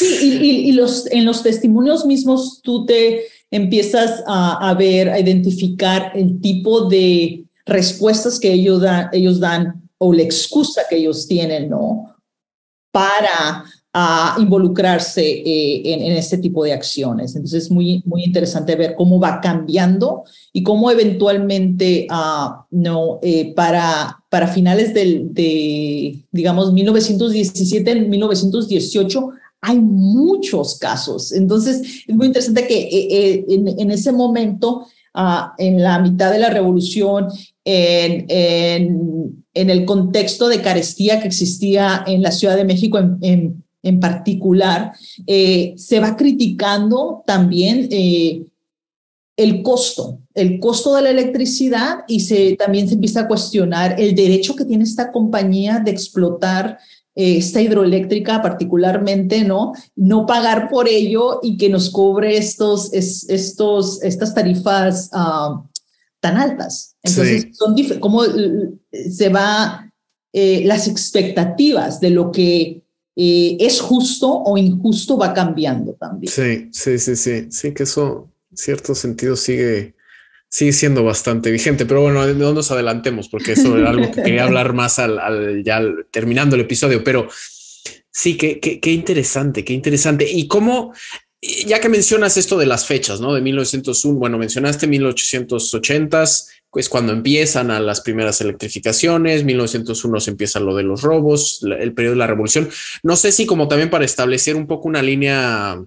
[SPEAKER 2] y, los, en los testimonios mismos tú te empiezas a, ver, a identificar el tipo de respuestas que ellos, ellos dan o la excusa que ellos tienen, ¿no? Para a involucrarse eh, en, en, este tipo de acciones. Entonces es muy, muy interesante ver cómo va cambiando y cómo eventualmente, uh, no, eh, para, para finales del, de, digamos, 1917, 1918, hay muchos casos. Entonces es muy interesante que eh, en, ese momento, uh, en la mitad de la revolución, en, en, en, el contexto de carestía que existía en la Ciudad de México en en particular, eh, se va criticando también eh, el costo, el costo de la electricidad y se, también se empieza a cuestionar el derecho que tiene esta compañía de explotar eh, esta hidroeléctrica particularmente, ¿no? No pagar por ello y que nos cobre estos, estos, estas tarifas ah, tan altas. Entonces, son cómo se va las expectativas de lo que eh, es justo o injusto va cambiando también.
[SPEAKER 1] Sí, sí, sí, sí, sí, que eso en cierto sentido sigue, sigue siendo bastante vigente, pero bueno, no nos adelantemos porque eso era algo que quería hablar más al, ya terminando el episodio, pero sí, qué, qué, interesante, qué interesante. Y cómo, ya que mencionas esto de las fechas, ¿no? De 1901, bueno, mencionaste 1880s, es cuando empiezan a las primeras electrificaciones, 1901 se empieza lo de los robos, el periodo de la revolución. No sé si como también para establecer un poco una línea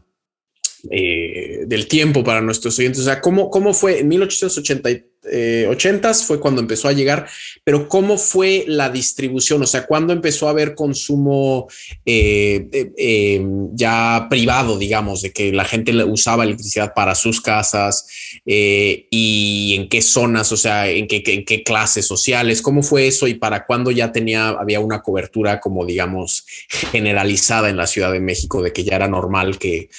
[SPEAKER 1] eh, del tiempo para nuestros oyentes. O sea, ¿cómo, cómo fue en 1880 eh, fue cuando empezó a llegar, pero cómo fue la distribución? O sea, ¿cuándo empezó a haber consumo eh, em, ya privado, digamos, de que la gente usaba electricidad para sus casas y en qué zonas, o sea, en qué, en qué clases sociales? ¿Cómo fue eso y para cuándo ya tenía, había una cobertura como, digamos, generalizada en la Ciudad de México de que ya era normal que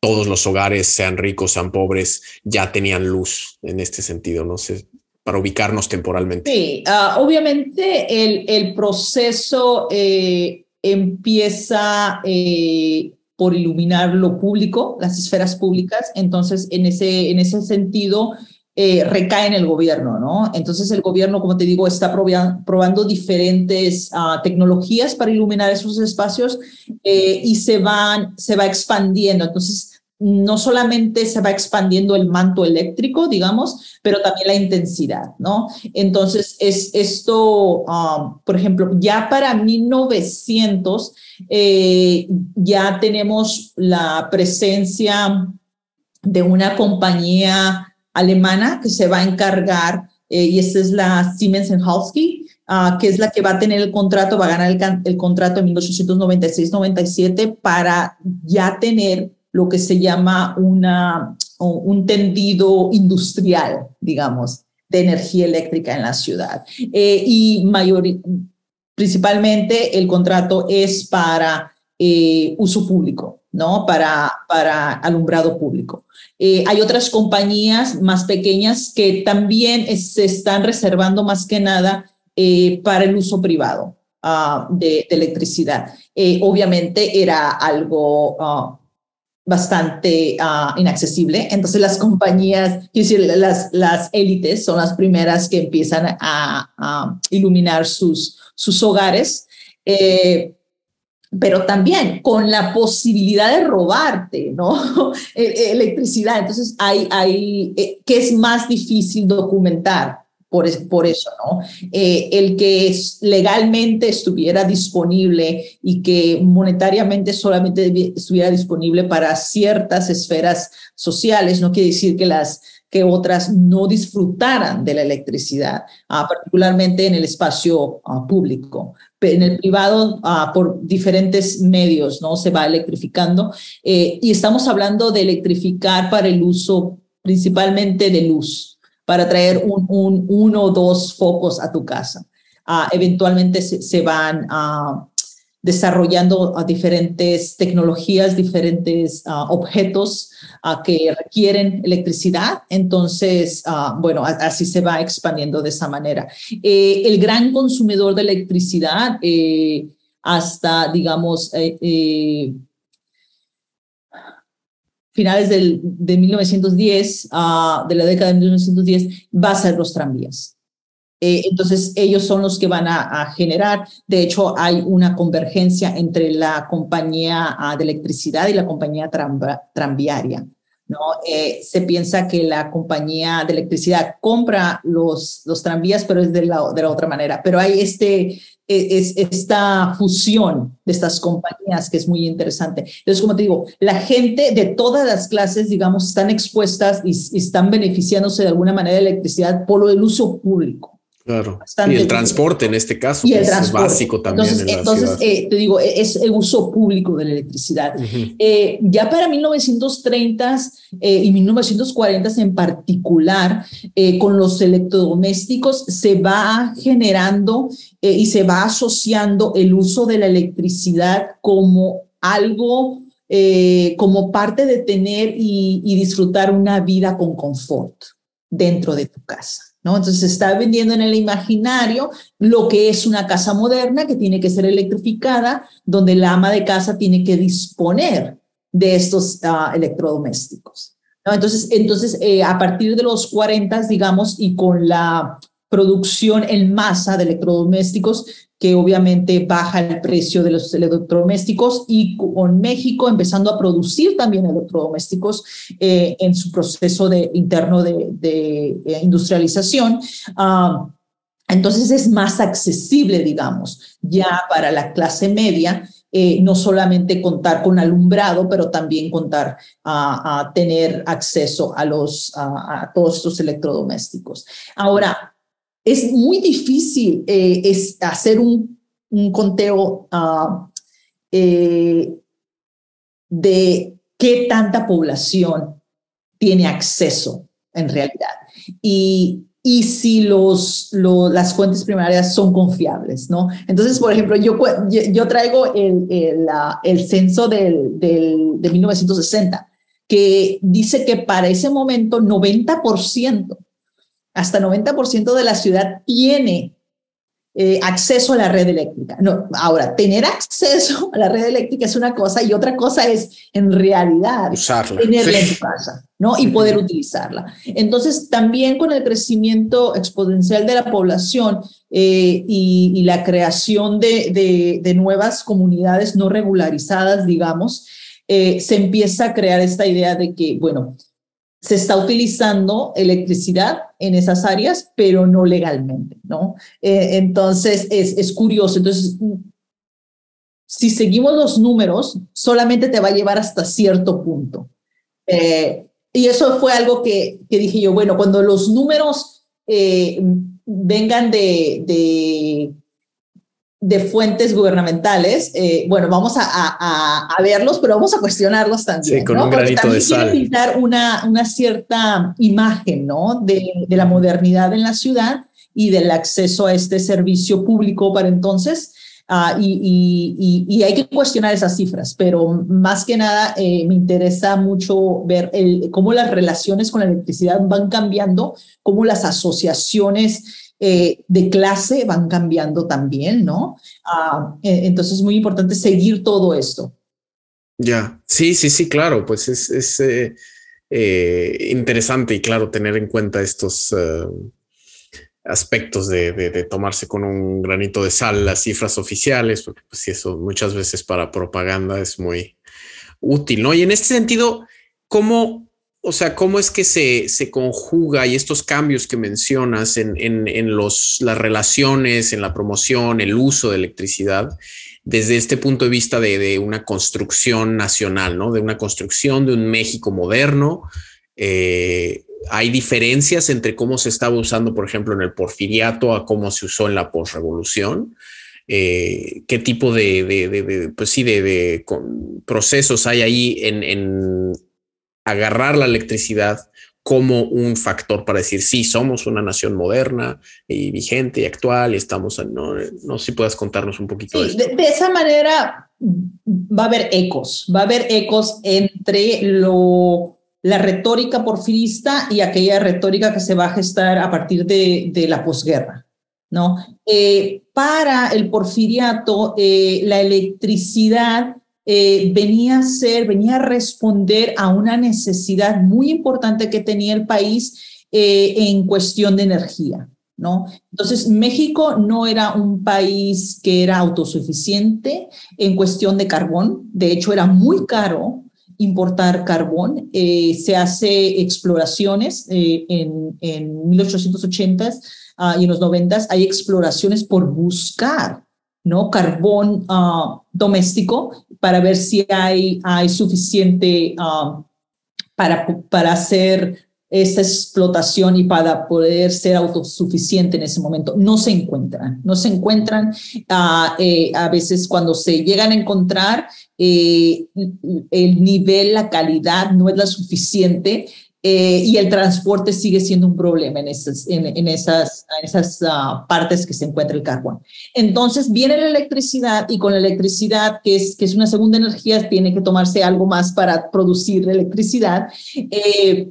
[SPEAKER 1] todos los hogares, sean ricos, sean pobres, ya tenían luz en este sentido, no sé, para ubicarnos temporalmente.
[SPEAKER 2] Sí, ah, obviamente el, el proceso eh, empieza eh, por iluminar lo público, las esferas públicas, entonces en ese, en ese sentido eh, recae en el gobierno, ¿no? Entonces el gobierno, como te digo, está probando diferentes ah, tecnologías para iluminar esos espacios eh, y se, van, se va expandiendo. Entonces, no solamente se va expandiendo el manto eléctrico, digamos, pero también la intensidad, ¿no? Entonces, es esto, ah, por ejemplo, ya para 1900 eh, ya tenemos la presencia de una compañía alemana que se va a encargar, eh, y esta es la Siemens Halski, uh, que es la que va a tener el contrato, va a ganar el, el contrato en 1896-97 para ya tener lo que se llama una, un tendido industrial, digamos, de energía eléctrica en la ciudad. Eh, y mayor, principalmente el contrato es para eh, uso público, ¿no? Para, para alumbrado público. Eh, hay otras compañías más pequeñas que también se están reservando más que nada eh, para el uso privado ah, de, electricidad. obviamente era algo, ah, bastante ah, inaccesible. Entonces las compañías, decir, las, las élites son las primeras que empiezan a, iluminar sus, sus hogares. Eh, pero también con la posibilidad de robarte, ¿no? E, e, electricidad. Entonces, hay, hay, eh, que es más difícil documentar por, por eso, ¿no? Eh, el que legalmente estuviera disponible y que monetariamente solamente estuviera disponible para ciertas esferas sociales, no quiere decir que las que otras no disfrutaran de la electricidad, ah, particularmente en el espacio ah, público. En el privado, ah, por diferentes medios, ¿no? Se va electrificando. Eh, y estamos hablando de electrificar para el uso principalmente de luz para traer un, un, uno o dos focos a tu casa. Uh, eventualmente se, se van uh, desarrollando uh, diferentes tecnologías, diferentes objetos que requieren electricidad. Entonces, bueno, así se va expandiendo de esa manera. Eh, el gran consumidor de electricidad eh, hasta, digamos, eh finales del, de 1910, ah, de la década de 1910, va a ser los tranvías. Eh, entonces, ellos son los que van a, generar, de hecho, hay una convergencia entre la compañía ah, de electricidad y la compañía tranviaria. ¿no? Eh, se piensa que la compañía de electricidad compra los, los tranvías, pero es de la, de la otra manera. Pero hay este, es esta fusión de estas compañías que es muy interesante. Entonces, como te digo, la gente de todas las clases, digamos, están expuestas y, están beneficiándose de alguna manera de electricidad por lo del uso público.
[SPEAKER 1] Claro. y el transporte en este caso y el pues, es básico también.
[SPEAKER 2] Entonces, entonces eh, te digo, es el uso público de la electricidad. Eh, ya para 1930 eh, y 1940 en particular, con los electrodomésticos se va generando y se va asociando el uso de la electricidad como algo, como parte de tener y, y disfrutar una vida con confort dentro de tu casa. Entonces se está vendiendo en el imaginario lo que es una casa moderna que tiene que ser electrificada, donde la ama de casa tiene que disponer de estos ah, electrodomésticos. Entonces, entonces eh, a partir de los 40, digamos, y con la producción en masa de electrodomésticos, que obviamente baja el precio de los electrodomésticos y con México empezando a producir también electrodomésticos eh, en su proceso de, interno de, eh, industrialización. Ah, entonces es más accesible, digamos, ya para la clase media, eh, no solamente contar con alumbrado, pero también contar a, tener acceso a, los, a todos estos electrodomésticos. Ahora, es muy difícil eh, hacer un, un conteo ah, eh, de qué tanta población tiene acceso en realidad y, y si los, las fuentes primarias son confiables, ¿no? Entonces, por ejemplo, yo, yo traigo el, el, el censo del, del, de 1960 que dice que para ese momento 90% hasta 90% de la ciudad tiene eh, acceso a la red eléctrica. No, ahora, tener acceso a la red eléctrica es una cosa y otra cosa es en realidad tenerla en tu casa, ¿no? Y poder utilizarla. Entonces, también con el crecimiento exponencial de la población eh, y, la creación de, de, nuevas comunidades no regularizadas, digamos, eh, se empieza a crear esta idea de que, bueno, se está utilizando electricidad en esas áreas, pero no legalmente, ¿no? Eh, entonces, es, es curioso. Entonces, si seguimos los números, solamente te va a llevar hasta cierto punto. Eh, y eso fue algo que, que, dije yo, bueno, cuando los números eh, vengan de, de de fuentes gubernamentales, eh, bueno, vamos a, a, a, verlos, pero vamos a cuestionarlos también.
[SPEAKER 1] Sí, con un granito
[SPEAKER 2] también
[SPEAKER 1] de sal.
[SPEAKER 2] pintar una, una cierta imagen, ¿no? De, de, la modernidad en la ciudad y del acceso a este servicio público para entonces. Uh, y, y, y, hay que cuestionar esas cifras, pero más que nada eh, me interesa mucho ver el, cómo las relaciones con la electricidad van cambiando, cómo las asociaciones eh, de clase van cambiando también, ¿no? Ah, eh, entonces es muy importante seguir todo esto.
[SPEAKER 1] Ya, sí, sí, sí, claro, pues es, eh, eh, interesante y claro tener en cuenta estos aspectos de, tomarse con un granito de sal las cifras oficiales, porque pues eso muchas veces para propaganda es muy útil, ¿no? Y en este sentido, ¿cómo, o sea, cómo es que se, se conjuga y estos cambios que mencionas en, en, los, las relaciones, en la promoción, el uso de electricidad? desde este punto de vista de, una construcción nacional, ¿no? De una construcción de un México moderno. Eh, hay diferencias entre cómo se estaba usando, por ejemplo, en el porfiriato a cómo se usó en la posrevolución. Eh, qué tipo de, pues sí, de, procesos hay ahí en, agarrar la electricidad como un factor para decir, sí, somos una nación moderna y vigente y actual y estamos, no, no sé si puedas contarnos un poquito de,
[SPEAKER 2] de, esa manera va a haber ecos, va a haber ecos entre lo, la retórica porfirista y aquella retórica que se va a gestar a partir de, de la posguerra. ¿no? Eh, para el porfiriato, eh, la electricidad eh, venía a ser, venía a responder a una necesidad muy importante que tenía el país eh, en cuestión de energía. ¿No? Entonces, México no era un país que era autosuficiente en cuestión de carbón. De hecho, era muy caro importar carbón. Eh, se hace exploraciones en, en 1880 ah, y en los 90 hay exploraciones por buscar ¿no? carbón ah, doméstico para ver si hay, hay suficiente ah, para, para hacer esa explotación y para poder ser autosuficiente en ese momento. No se encuentran, no se encuentran. Eh, a veces cuando se llegan a encontrar, eh, el nivel, la calidad no es la suficiente eh, y el transporte sigue siendo un problema en esas, en, esas, esas ah, partes que se encuentra el carbón. Entonces viene la electricidad y con la electricidad, que es, que es una segunda energía, tiene que tomarse algo más para producir electricidad. Eh,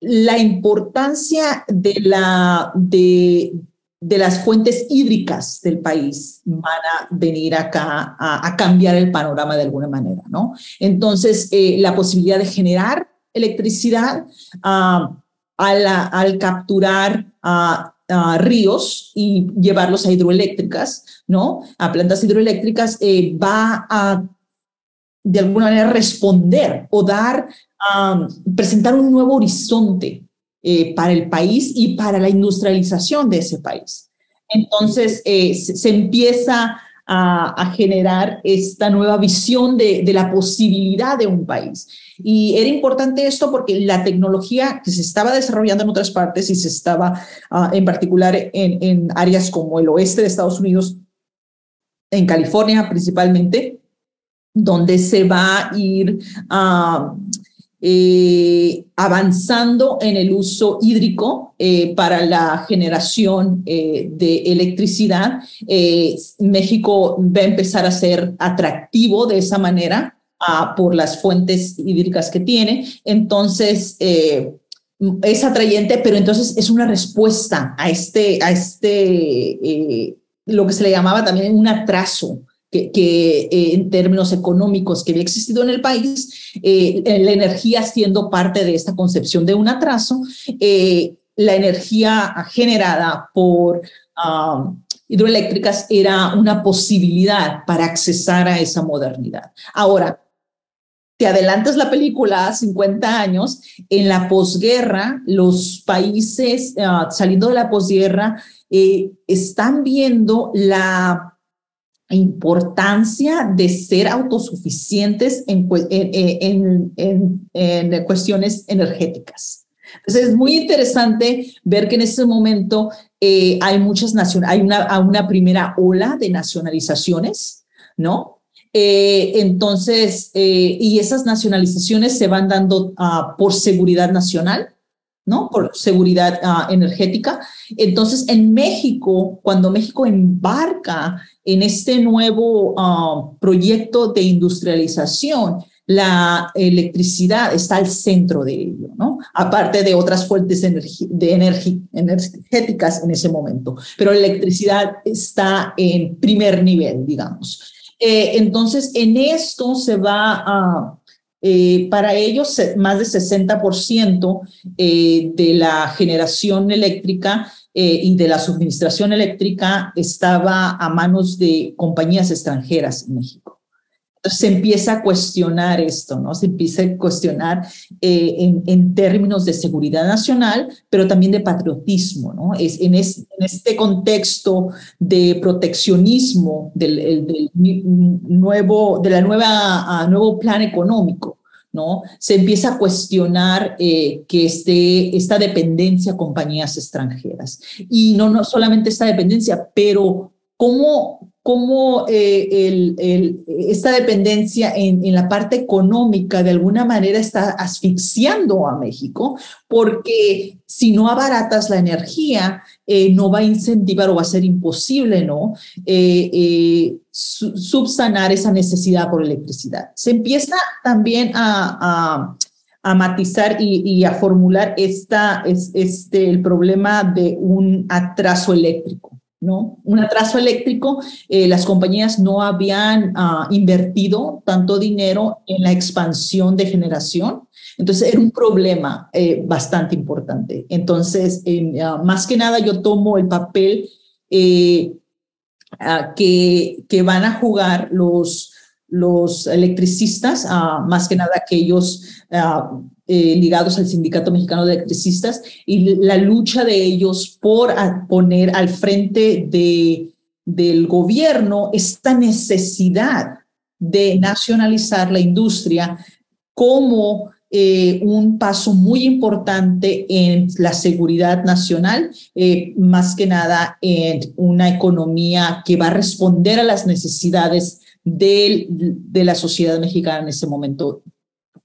[SPEAKER 2] la importancia de, la, de, de las fuentes hídricas del país van a venir acá a, cambiar el panorama de alguna manera, ¿no? Entonces, eh, la posibilidad de generar electricidad ah, al, capturar ah, ah, ríos y llevarlos a hidroeléctricas, ¿no? A plantas hidroeléctricas, eh, va a de alguna manera responder o dar, presentar un nuevo horizonte eh, para el país y para la industrialización de ese país. Entonces, eh, se, empieza a, generar esta nueva visión de, la posibilidad de un país. Y era importante esto porque la tecnología que se estaba desarrollando en otras partes y se estaba ah, en particular en, áreas como el oeste de Estados Unidos, en California principalmente, donde se va a ir uh, eh, avanzando en el uso hídrico eh, para la generación eh, de electricidad. México va a empezar a ser atractivo de esa manera ah, por las fuentes hídricas que tiene. Entonces, es atrayente, pero entonces es una respuesta a este, a este lo que se le llamaba también un atraso que, eh, en términos económicos que había existido en el país, eh, la energía siendo parte de esta concepción de un atraso, eh, la energía generada por um, hidroeléctricas era una posibilidad para accesar a esa modernidad. Ahora, te adelantas la película 50 años, en la posguerra, los países ah, saliendo de la posguerra están viendo la importancia de ser autosuficientes en, en, en, en, cuestiones energéticas. Entonces es muy interesante ver que en ese momento eh, hay muchas naciones, hay una, una primera ola de nacionalizaciones, ¿no? Eh, entonces, eh, y esas nacionalizaciones se van dando uh, por seguridad nacional, ¿no? Por seguridad uh, energética. Entonces, en México, cuando México embarca en este nuevo uh, proyecto de industrialización, la electricidad está al centro de ello, ¿no? Aparte de otras fuentes de energéticas en ese momento. Pero la electricidad está en primer nivel, digamos. Eh, entonces, en esto se va a, eh, para ellos, más de 60% eh, de la generación eléctrica y de la suministración eléctrica estaba a manos de compañías extranjeras en México se empieza a cuestionar esto, ¿no? Se empieza a cuestionar eh, en, en, términos de seguridad nacional, pero también de patriotismo, ¿no? Es, en, este contexto de proteccionismo del, del nuevo, de la nueva, nuevo plan económico, ¿no? Se empieza a cuestionar eh, que esté esta dependencia a compañías extranjeras. Y no, no solamente esta dependencia, pero cómo cómo eh, esta dependencia en, la parte económica de alguna manera está asfixiando a México, porque si no abaratas la energía, eh, no va a incentivar o va a ser imposible, ¿no? Eh, subsanar esa necesidad por electricidad. Se empieza también a, matizar y, a formular este, el problema de un atraso eléctrico. ¿No? Un atraso eléctrico, eh, las compañías no habían ah, invertido tanto dinero en la expansión de generación, entonces era un problema eh, bastante importante. Entonces, ah, más que nada yo tomo el papel eh, ah, que, que van a jugar los, los electricistas, más que nada aquellos eh, ligados al Sindicato Mexicano de Electricistas y la lucha de ellos por poner al frente de, del gobierno esta necesidad de nacionalizar la industria como eh, un paso muy importante en la seguridad nacional, eh, más que nada en una economía que va a responder a las necesidades de, de la sociedad mexicana en ese momento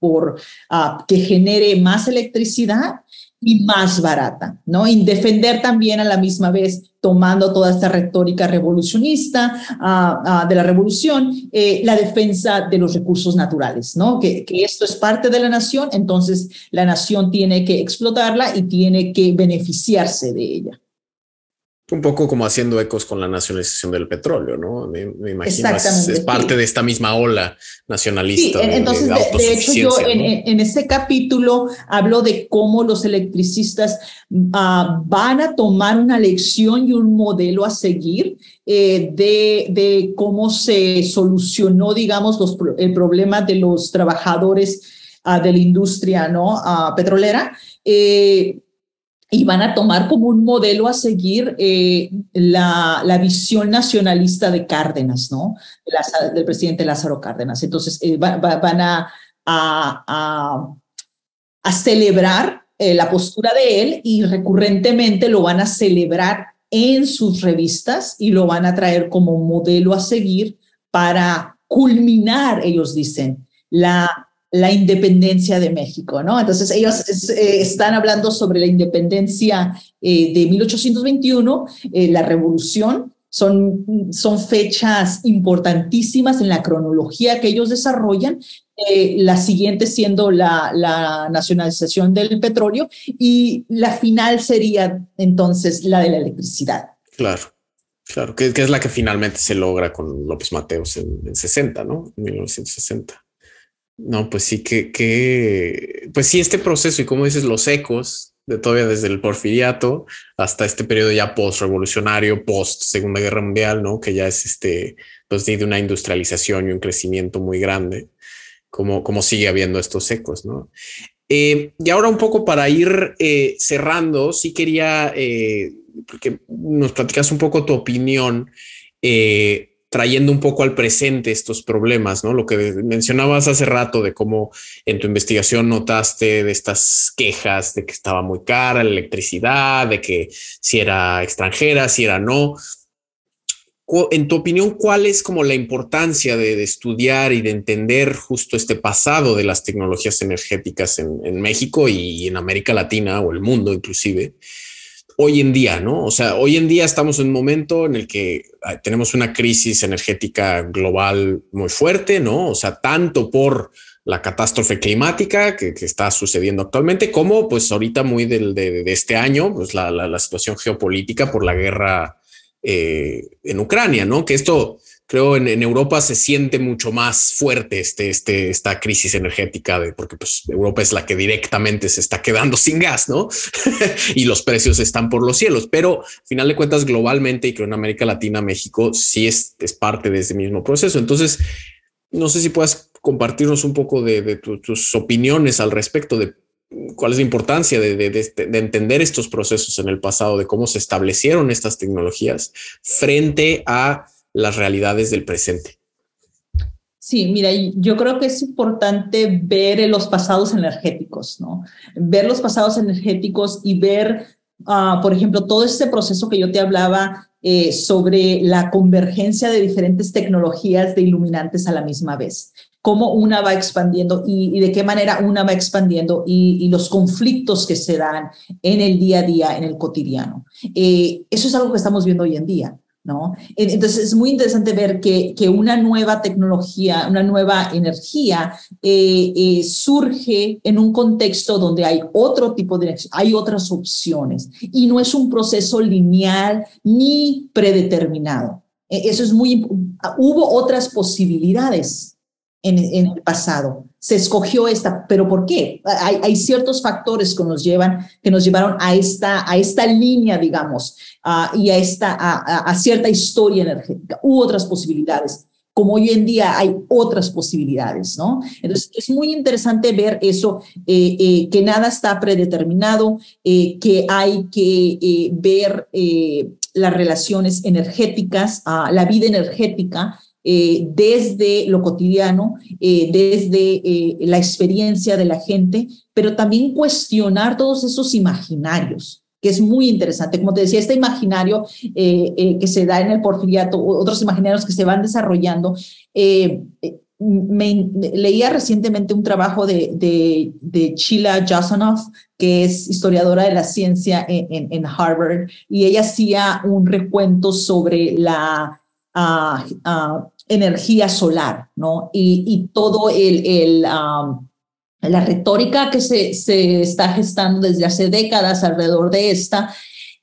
[SPEAKER 2] uh, que genere más electricidad y más barata, ¿no? Y defender también a la misma vez, tomando toda esta retórica revolucionista uh, uh, de la revolución, eh, la defensa de los recursos naturales, ¿no? Que esto es parte de la nación, entonces la nación tiene que explotarla y tiene que beneficiarse de ella.
[SPEAKER 1] Un poco como haciendo ecos con la nacionalización del petróleo, ¿no? Me, imagino es, es, parte de esta misma ola nacionalista.
[SPEAKER 2] Sí, entonces, de, de, hecho, yo ¿no? en, en, ese capítulo hablo de cómo los electricistas uh, van a tomar una lección y un modelo a seguir eh, de, de, cómo se solucionó, digamos, los, el problema de los trabajadores uh, de la industria ¿no? Uh, petrolera. Eh, y van a tomar como un modelo a seguir eh, la, la, visión nacionalista de Cárdenas, ¿no? Del presidente Lázaro Cárdenas. Entonces, eh, va, va, van a, a, a celebrar eh, la postura de él y recurrentemente lo van a celebrar en sus revistas y lo van a traer como modelo a seguir para culminar, ellos dicen, la la independencia de México, ¿no? Entonces ellos eh, están hablando sobre la independencia eh, de 1821, eh, la revolución, son, son fechas importantísimas en la cronología que ellos desarrollan, eh, la siguiente siendo la, nacionalización del petróleo y la final sería entonces la de la electricidad.
[SPEAKER 1] Claro. Claro, que, que, es la que finalmente se logra con López Mateos en, en 60, ¿no? En 1960. No, pues sí, que, que, pues sí, este proceso y como dices, los ecos de todavía desde el porfiriato hasta este periodo ya post-revolucionario, post-segunda guerra mundial, ¿no? Que ya es este, pues de una industrialización y un crecimiento muy grande, como, como sigue habiendo estos ecos, ¿no? Eh, y ahora un poco para ir eh, cerrando, sí quería eh, que nos platicas un poco tu opinión eh, trayendo un poco al presente estos problemas, ¿no? Lo que mencionabas hace rato de cómo en tu investigación notaste de estas quejas de que estaba muy cara la electricidad, de que si era extranjera, si era no. En tu opinión, ¿cuál es como la importancia de, estudiar y de entender justo este pasado de las tecnologías energéticas en, en México y en América Latina o el mundo inclusive? Hoy en día, ¿no? O sea, hoy en día estamos en un momento en el que tenemos una crisis energética global muy fuerte, ¿no? O sea, tanto por la catástrofe climática que, que está sucediendo actualmente, como pues ahorita muy del, de, este año, pues la, la, la, situación geopolítica por la guerra eh, en Ucrania, ¿no? Que esto creo en, en, Europa se siente mucho más fuerte este, este, esta crisis energética, de, porque pues Europa es la que directamente se está quedando sin gas, ¿no? y los precios están por los cielos, pero al final de cuentas globalmente y creo en América Latina, México sí es, es parte de ese mismo proceso. Entonces, no sé si puedas compartirnos un poco de, de tu, tus opiniones al respecto de cuál es la importancia de, de, de, entender estos procesos en el pasado, de cómo se establecieron estas tecnologías frente a las realidades del presente.
[SPEAKER 2] Sí, mira, yo creo que es importante ver los pasados energéticos, ¿no? Ver los pasados energéticos y ver, uh, por ejemplo, todo este proceso que yo te hablaba eh, sobre la convergencia de diferentes tecnologías de iluminantes a la misma vez cómo una va expandiendo y, de qué manera una va expandiendo y, y, los conflictos que se dan en el día a día, en el cotidiano. Eh, eso es algo que estamos viendo hoy en día. ¿No? Entonces es muy interesante ver que, que una nueva tecnología, una nueva energía eh, eh, surge en un contexto donde hay otro tipo de hay otras opciones y no es un proceso lineal ni predeterminado. E, eso es muy, hubo otras posibilidades en, en, el pasado. Se escogió esta, pero ¿por qué? Hay, ciertos factores que nos llevan, que nos llevaron a esta, a esta línea, digamos, y a esta, a, cierta historia energética. Hubo otras posibilidades. Como hoy en día hay otras posibilidades, ¿no? Entonces, es muy interesante ver eso, eh, eh, que nada está predeterminado, eh, que hay que ver las relaciones energéticas, uh, la vida energética, eh, desde lo cotidiano, eh, desde eh, la experiencia de la gente, pero también cuestionar todos esos imaginarios que es muy interesante. Como te decía, este imaginario que se da en el porfiriato, otros imaginarios que se van desarrollando, me, leía recientemente un trabajo de, de, de Sheila Jasanoff, que es historiadora de la ciencia en, en, en Harvard, y ella hacía un recuento sobre la uh, uh, energía solar, ¿no? Y, y todo el, el la retórica que se, se, está gestando desde hace décadas alrededor de esta,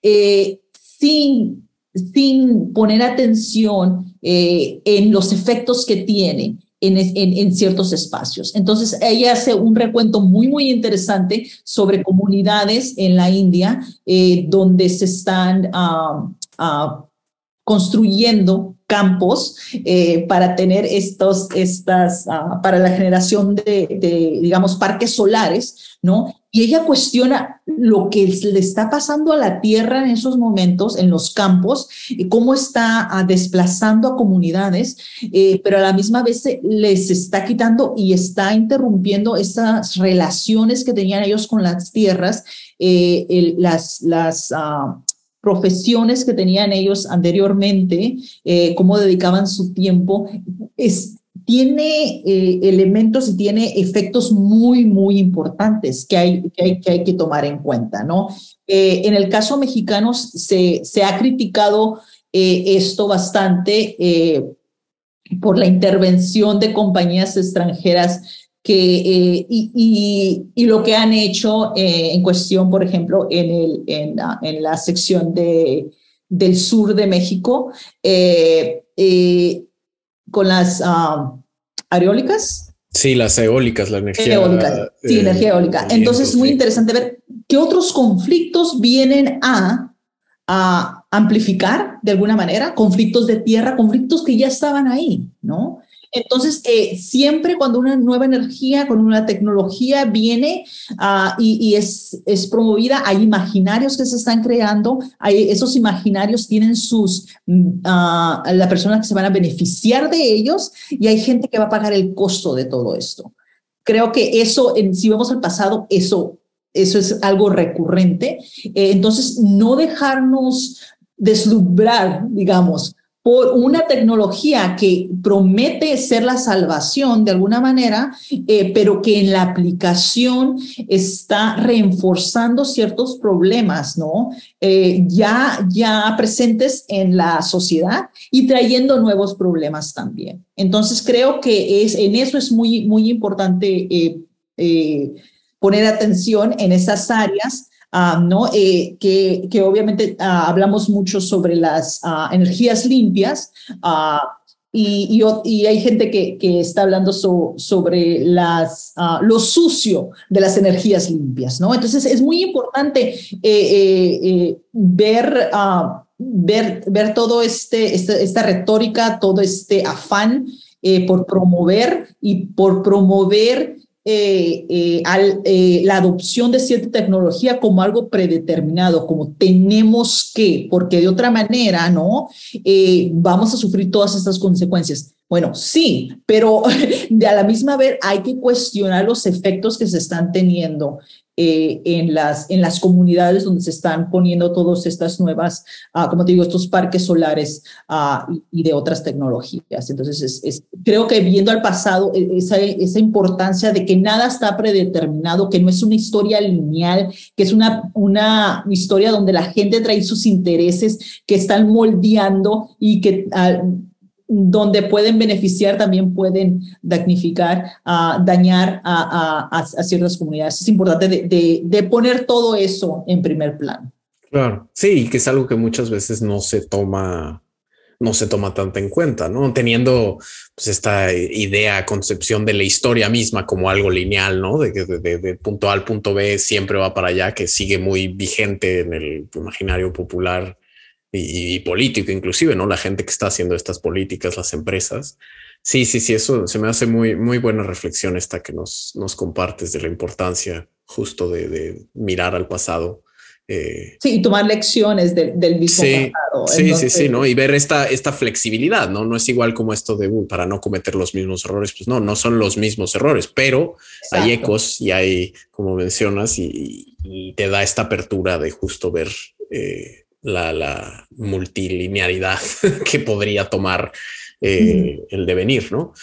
[SPEAKER 2] eh, sin, sin poner atención eh, en los efectos que tiene en, en, en, ciertos espacios. Entonces, ella hace un recuento muy, muy interesante sobre comunidades en la India eh, donde se están uh, construyendo campos eh, para tener estos, estas, uh, para la generación de, digamos, parques solares, ¿no? Y ella cuestiona lo que le está pasando a la tierra en esos momentos, en los campos, y cómo está uh, desplazando a comunidades, eh, pero a la misma vez les está quitando y está interrumpiendo esas relaciones que tenían ellos con las tierras, eh, las, las uh, profesiones que tenían ellos anteriormente, eh, cómo dedicaban su tiempo, es, tiene eh, elementos y tiene efectos muy, muy importantes que hay que, hay, que, hay que tomar en cuenta, ¿no? Eh, en el caso mexicano se, ha criticado esto bastante por la intervención de compañías extranjeras que, eh, y, y, y, lo que han hecho eh, en cuestión, por ejemplo, en, el, en, la, en la sección de, del sur de México, eh, con las um, aerólicas.
[SPEAKER 1] Sí, las eólicas, la energía
[SPEAKER 2] eólica. Sí, energía eólica. Entonces, es muy interesante ver qué otros conflictos vienen a, a amplificar de alguna manera, conflictos de tierra, conflictos que ya estaban ahí, ¿no? Entonces, eh, siempre cuando una nueva energía, con una tecnología viene uh, y, es, promovida, hay imaginarios que se están creando, esos imaginarios tienen sus, uh, la persona que se van a beneficiar de ellos y hay gente que va a pagar el costo de todo esto. Creo que eso, si vemos el pasado, eso, eso es algo recurrente. Eh, entonces, no dejarnos deslumbrar, digamos, por una tecnología que promete ser la salvación de alguna manera, eh, pero que en la aplicación está reforzando ciertos problemas, ¿no? Eh, ya, ya presentes en la sociedad y trayendo nuevos problemas también. Entonces creo que es, en eso es muy, muy importante eh, poner atención en esas áreas ¿no? Eh, que, obviamente uh, hablamos mucho sobre las uh, energías limpias, y, hay gente que, está hablando sobre las, lo sucio de las energías limpias, ¿no? Entonces es muy importante eh, eh, ver, uh, ver, ver todo este, este, esta retórica, todo este afán por promover y por promover eh, eh, eh, la adopción de cierta tecnología como algo predeterminado, como tenemos que, porque de otra manera, ¿no? vamos a sufrir todas estas consecuencias. Bueno, sí, pero de a la misma vez hay que cuestionar los efectos que se están teniendo eh, en, las, en las comunidades donde se están poniendo todas estas nuevas, uh, como te digo, estos parques solares uh, y, de otras tecnologías. Entonces, es, creo que viendo al pasado, e, esa, esa importancia de que nada está predeterminado, que no es una historia lineal, que es una, una historia donde la gente trae sus intereses que están moldeando y que... Uh, donde pueden beneficiar, también pueden damnificar, uh, dañar a, ciertas comunidades. Es importante de, poner todo eso en primer plano.
[SPEAKER 1] Claro, sí, que es algo que muchas veces no se toma, no se toma tanto en cuenta, ¿no? Teniendo pues, esta idea, concepción de la historia misma como algo lineal, ¿no? De que de, punto A al punto B siempre va para allá, que sigue muy vigente en el imaginario popular y, y, político inclusive, ¿no? La gente que está haciendo estas políticas, las empresas. Sí, sí, sí, eso se me hace muy, muy buena reflexión esta que nos, nos compartes de la importancia justo de, de mirar al pasado.
[SPEAKER 2] Eh, sí, y tomar lecciones de, del mismo
[SPEAKER 1] sí, pasado. Sí, Entonces, sí, sí, ¿no? Y ver esta, esta flexibilidad, ¿no? No es igual como esto de uh, para no cometer los mismos errores, pues no, no son los mismos errores, pero Exacto. hay ecos y hay, como mencionas, y, y, te da esta apertura de justo ver eh, la, la multilinearidad que podría tomar eh, mm. el devenir, ¿no?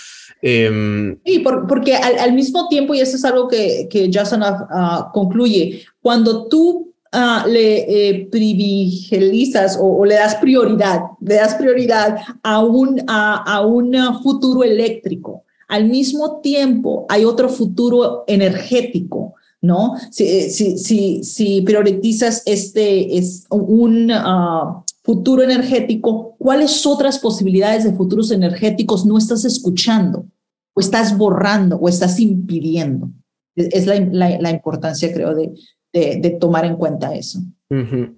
[SPEAKER 2] Eh, sí, por, porque al, al, mismo tiempo, y eso es algo que, que Jason uh, concluye, cuando tú uh, le eh, privilegias o, o, le das prioridad, le das prioridad a un, a, a un futuro eléctrico, al mismo tiempo hay otro futuro energético ¿no? Si, si, si, si priorizas este es un uh, futuro energético, ¿cuáles otras posibilidades de futuros energéticos no estás escuchando o estás borrando o estás impidiendo? Es la, la, importancia, creo, de, de, tomar en cuenta eso.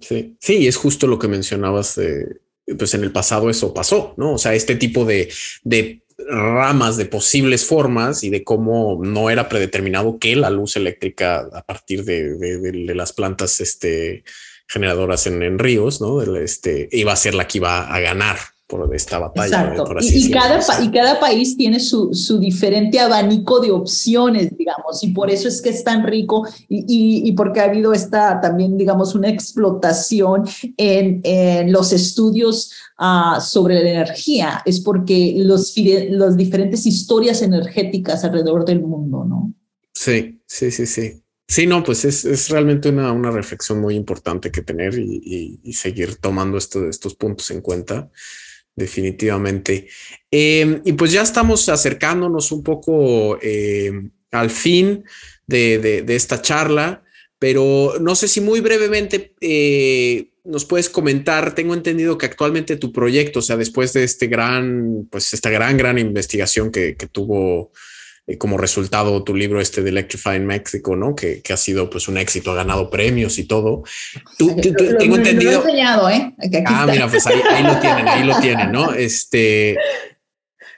[SPEAKER 1] Sí. sí, es justo lo que mencionabas. Eh, pues en el pasado eso pasó, ¿no? O sea, este tipo de, de ramas de posibles formas y de cómo no era predeterminado que la luz eléctrica a partir de, de, las plantas este, generadoras en, en ríos, ¿no? Este, iba a ser la que iba a ganar por esta batalla.
[SPEAKER 2] Exacto. Por así y, y, cada, y cada país tiene su, su, diferente abanico de opciones, digamos, y por eso es que es tan rico y, y, porque ha habido esta también, digamos, una explotación en, en los estudios uh, sobre la energía, es porque los, los diferentes historias energéticas alrededor del mundo, ¿no?
[SPEAKER 1] Sí, sí, sí, sí. Sí, no, pues es, es realmente una, una, reflexión muy importante que tener y seguir tomando esto, estos puntos en cuenta definitivamente. Eh, y pues ya estamos acercándonos un poco eh, al fin de, de, esta charla, pero no sé si muy brevemente eh, nos puedes comentar, tengo entendido que actualmente tu proyecto, o sea, después de este gran, pues esta gran, gran investigación que tuvo eh, como resultado tu libro este de Electrifying Mexico, ¿no? Que, que, ha sido pues un éxito, ha ganado premios y todo. Tú, tú, tú,
[SPEAKER 2] lo,
[SPEAKER 1] tengo
[SPEAKER 2] lo,
[SPEAKER 1] entendido.
[SPEAKER 2] Lo he enseñado, ¿eh?
[SPEAKER 1] ah, está. mira, pues ahí, ahí, lo tienen, ahí lo tienen, ¿no? Este,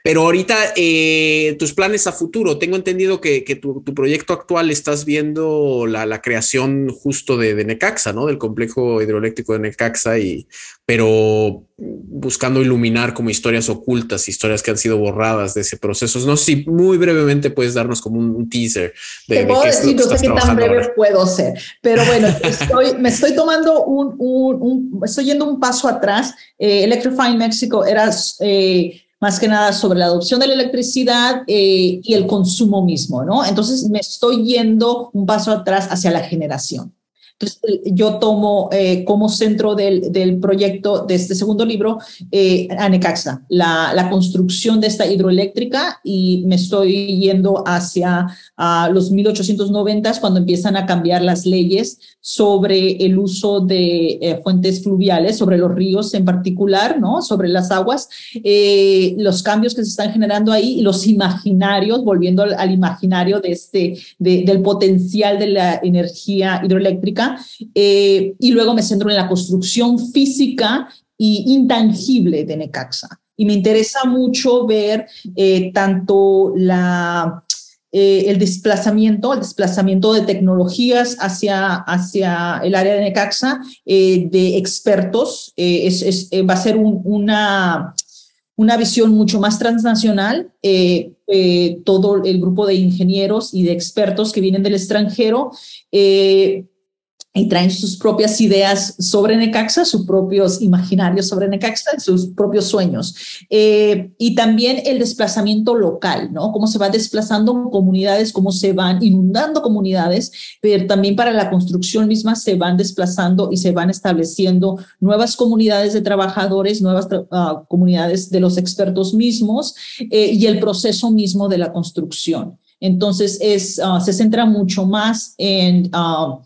[SPEAKER 1] pero ahorita eh, tus planes a futuro, tengo entendido que, que tu, tu, proyecto actual estás viendo la, la creación justo de, de, Necaxa, ¿no? Del complejo hidroeléctrico de Necaxa, y, pero buscando iluminar como historias ocultas, historias que han sido borradas de ese proceso. No sé si muy brevemente puedes darnos como un, un teaser.
[SPEAKER 2] De, Te puedo decir, no sé qué tan breve ahora. puedo ser, pero bueno, estoy, me estoy tomando un, un, un, estoy yendo un paso atrás. Eh, Electrifying Mexico era... Eh, más que nada sobre la adopción de la electricidad eh, y el consumo mismo, ¿no? Entonces me estoy yendo un paso atrás hacia la generación. Entonces, yo tomo eh, como centro del, del, proyecto de este segundo libro eh, Anecaxa, la, la, construcción de esta hidroeléctrica y me estoy yendo hacia los 1890 cuando empiezan a cambiar las leyes sobre el uso de eh, fuentes fluviales, sobre los ríos en particular, ¿no? sobre las aguas, eh, los cambios que se están generando ahí y los imaginarios, volviendo al, imaginario de este, del potencial de la energía hidroeléctrica. Eh, y luego me centro en la construcción física y intangible de Necaxa. Y me interesa mucho ver tanto la eh, el desplazamiento, el desplazamiento de tecnologías hacia, hacia el área de Necaxa, eh, de expertos, eh, va a ser una, una visión mucho más transnacional. todo el grupo de ingenieros y de expertos que vienen del extranjero y traen sus propias ideas sobre Necaxa, sus propios imaginarios sobre Necaxa, sus propios sueños. Eh, y también el desplazamiento local, ¿no? Cómo se va desplazando comunidades, cómo se van inundando comunidades, pero también para la construcción misma se van desplazando y se van estableciendo nuevas comunidades de trabajadores, nuevas uh, comunidades de los expertos mismos eh, y el proceso mismo de la construcción. Entonces, es, uh, se centra mucho más en... Uh,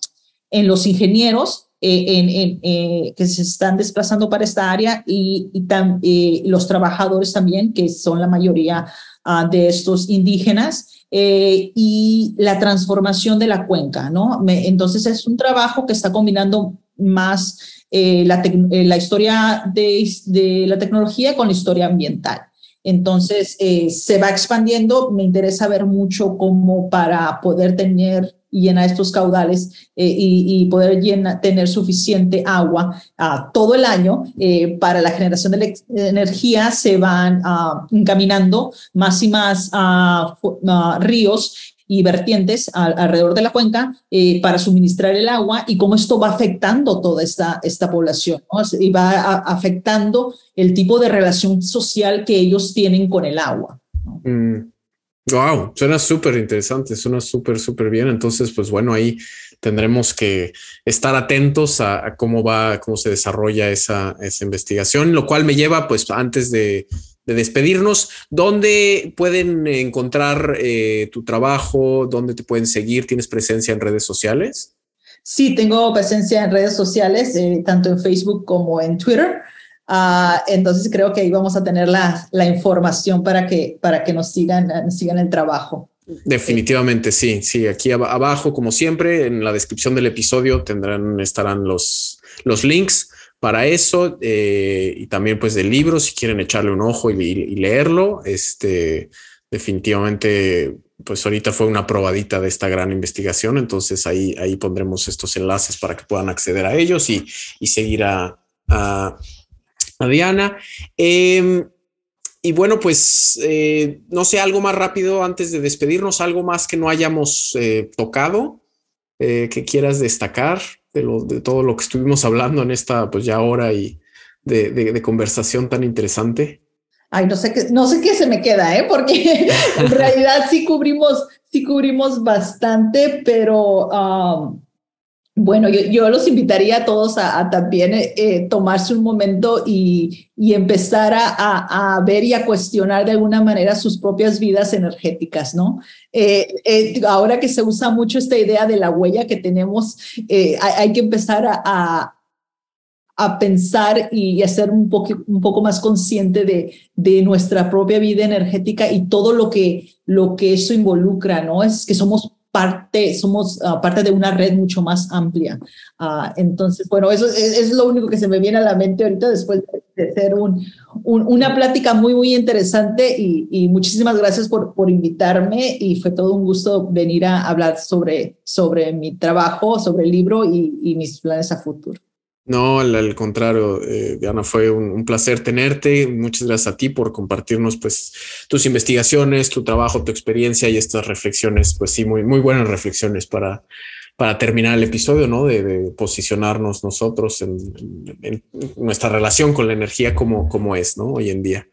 [SPEAKER 2] en los ingenieros eh, en, eh, que se están desplazando para esta área y, y eh, los trabajadores también, que son la mayoría ah, de estos indígenas, y la transformación de la cuenca, ¿no? entonces es un trabajo que está combinando más la, la, historia de, de, la tecnología con la historia ambiental. Entonces se va expandiendo, me interesa ver mucho cómo para poder tener y llenar estos caudales eh, y, poder tener suficiente agua uh, todo el año eh, para la generación de energía se van uh, encaminando más y más uh, ríos y vertientes alrededor de la cuenca eh, para suministrar el agua y cómo esto va afectando toda esta, esta población y va afectando el tipo de relación social que ellos tienen con el agua.
[SPEAKER 1] Mm. Wow, suena súper interesante, suena súper, súper bien. Entonces, pues bueno, ahí tendremos que estar atentos a, cómo va, cómo se desarrolla esa, esa, investigación, lo cual me lleva, pues antes de, despedirnos, ¿dónde pueden encontrar eh, tu trabajo? ¿Dónde te pueden seguir? ¿Tienes presencia en redes sociales?
[SPEAKER 2] Sí, tengo presencia en redes sociales, eh, tanto en Facebook como en Twitter. Uh, entonces creo que ahí vamos a tener la, la, información para que, para que nos sigan, sigan el trabajo.
[SPEAKER 1] Definitivamente, sí, sí. Aquí ab abajo, como siempre, en la descripción del episodio tendrán, estarán los, los links para eso eh, y también pues del libro si quieren echarle un ojo y, leerlo. Este, definitivamente, pues ahorita fue una probadita de esta gran investigación, entonces ahí, ahí pondremos estos enlaces para que puedan acceder a ellos y, y seguir a a Diana. Em, y bueno, pues eh, no sé, algo más rápido antes de despedirnos, algo más que no hayamos eh, tocado, eh, que quieras destacar de, lo, de todo lo que estuvimos hablando en esta pues ya hora y de, conversación tan interesante.
[SPEAKER 2] Ay, no sé qué, no sé qué se me queda, ¿eh? porque en realidad sí cubrimos, sí cubrimos bastante, pero um, bueno, yo, los invitaría a todos a, también eh, eh, tomarse un momento y, empezar a, ver y a cuestionar de alguna manera sus propias vidas energéticas, ¿no? Eh, ahora que se usa mucho esta idea de la huella que tenemos, hay, que empezar a, pensar y a ser un poco, más consciente de, nuestra propia vida energética y todo lo que eso involucra, ¿no? Es que somos parte, somos ah, parte de una red mucho más amplia. Uh, entonces, bueno, eso es, lo único que se me viene a la mente ahorita después de un, una plática muy, muy interesante y, muchísimas gracias por, por invitarme y fue todo un gusto venir a hablar sobre, sobre mi trabajo, sobre el libro y mis planes a futuro.
[SPEAKER 1] No, al, contrario, eh, Diana, fue un, placer tenerte. Muchas gracias a ti por compartirnos pues tus investigaciones, tu trabajo, tu experiencia y estas reflexiones, pues sí, muy, muy buenas reflexiones para, para terminar el episodio, ¿no? De, posicionarnos nosotros en, nuestra relación con la energía como, como es, ¿no? Hoy en día.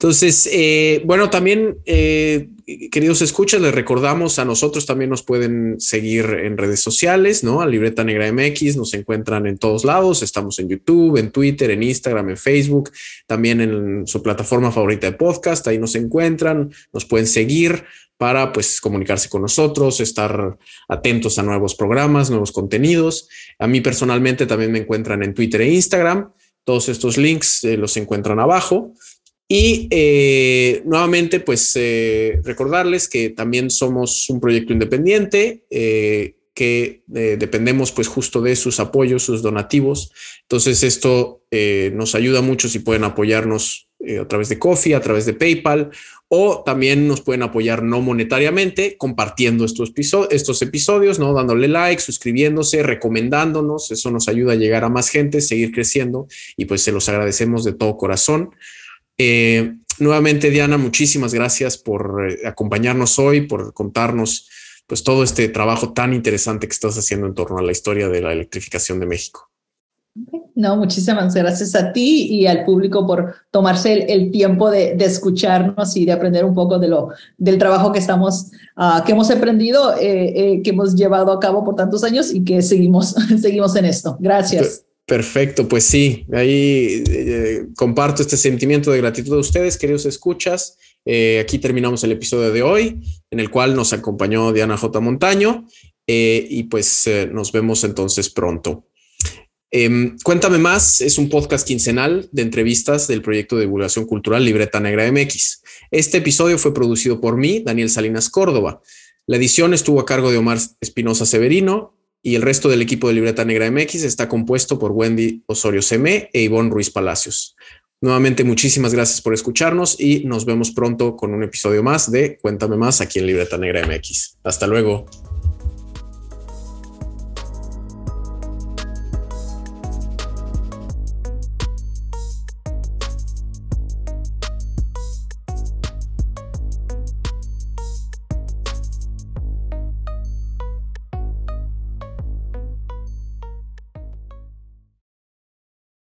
[SPEAKER 1] Entonces, eh, bueno, también, eh, queridos escuchas, les recordamos a nosotros también nos pueden seguir en redes sociales, ¿no? A Libreta Negra MX, nos encuentran en todos lados, estamos en YouTube, en Twitter, en Instagram, en Facebook, también en su plataforma favorita de podcast, ahí nos encuentran, nos pueden seguir para pues comunicarse con nosotros, estar atentos a nuevos programas, nuevos contenidos. A mí personalmente también me encuentran en Twitter e Instagram. Todos estos links eh, los encuentran abajo. Y eh, nuevamente, pues eh, recordarles que también somos un proyecto independiente, eh, que dependemos pues justo de sus apoyos, sus donativos. Entonces esto nos ayuda mucho si pueden apoyarnos a través de Coffee, a través de PayPal, o también nos pueden apoyar no monetariamente compartiendo estos, estos episodios, ¿no? dándole like, suscribiéndose, recomendándonos. Eso nos ayuda a llegar a más gente, seguir creciendo y pues se los agradecemos de todo corazón. Eh, nuevamente, Diana, muchísimas gracias por eh, acompañarnos hoy, por contarnos pues todo este trabajo tan interesante que estás haciendo en torno a la historia de la electrificación de México.
[SPEAKER 2] No, muchísimas gracias a ti y al público por tomarse el, tiempo de, escucharnos y de aprender un poco de lo, del trabajo que estamos, uh, que hemos aprendido, eh, que hemos llevado a cabo por tantos años y que seguimos, seguimos en esto. Gracias.
[SPEAKER 1] Perfecto, pues sí, ahí eh, comparto este sentimiento de gratitud de ustedes, queridos escuchas. Eh, aquí terminamos el episodio de hoy, en el cual nos acompañó Diana J. Montaño, eh, y pues nos vemos entonces pronto. Em, Cuéntame más, es un podcast quincenal de entrevistas del proyecto de divulgación cultural Libreta Negra MX. Este episodio fue producido por mí, Daniel Salinas Córdoba. La edición estuvo a cargo de Omar Espinosa Severino y el resto del equipo de Libreta Negra MX está compuesto por Wendy Osorio Semé e Ivonne Ruiz Palacios. Nuevamente, muchísimas gracias por escucharnos y nos vemos pronto con un episodio más de Cuéntame más aquí en Libreta Negra MX. Hasta luego.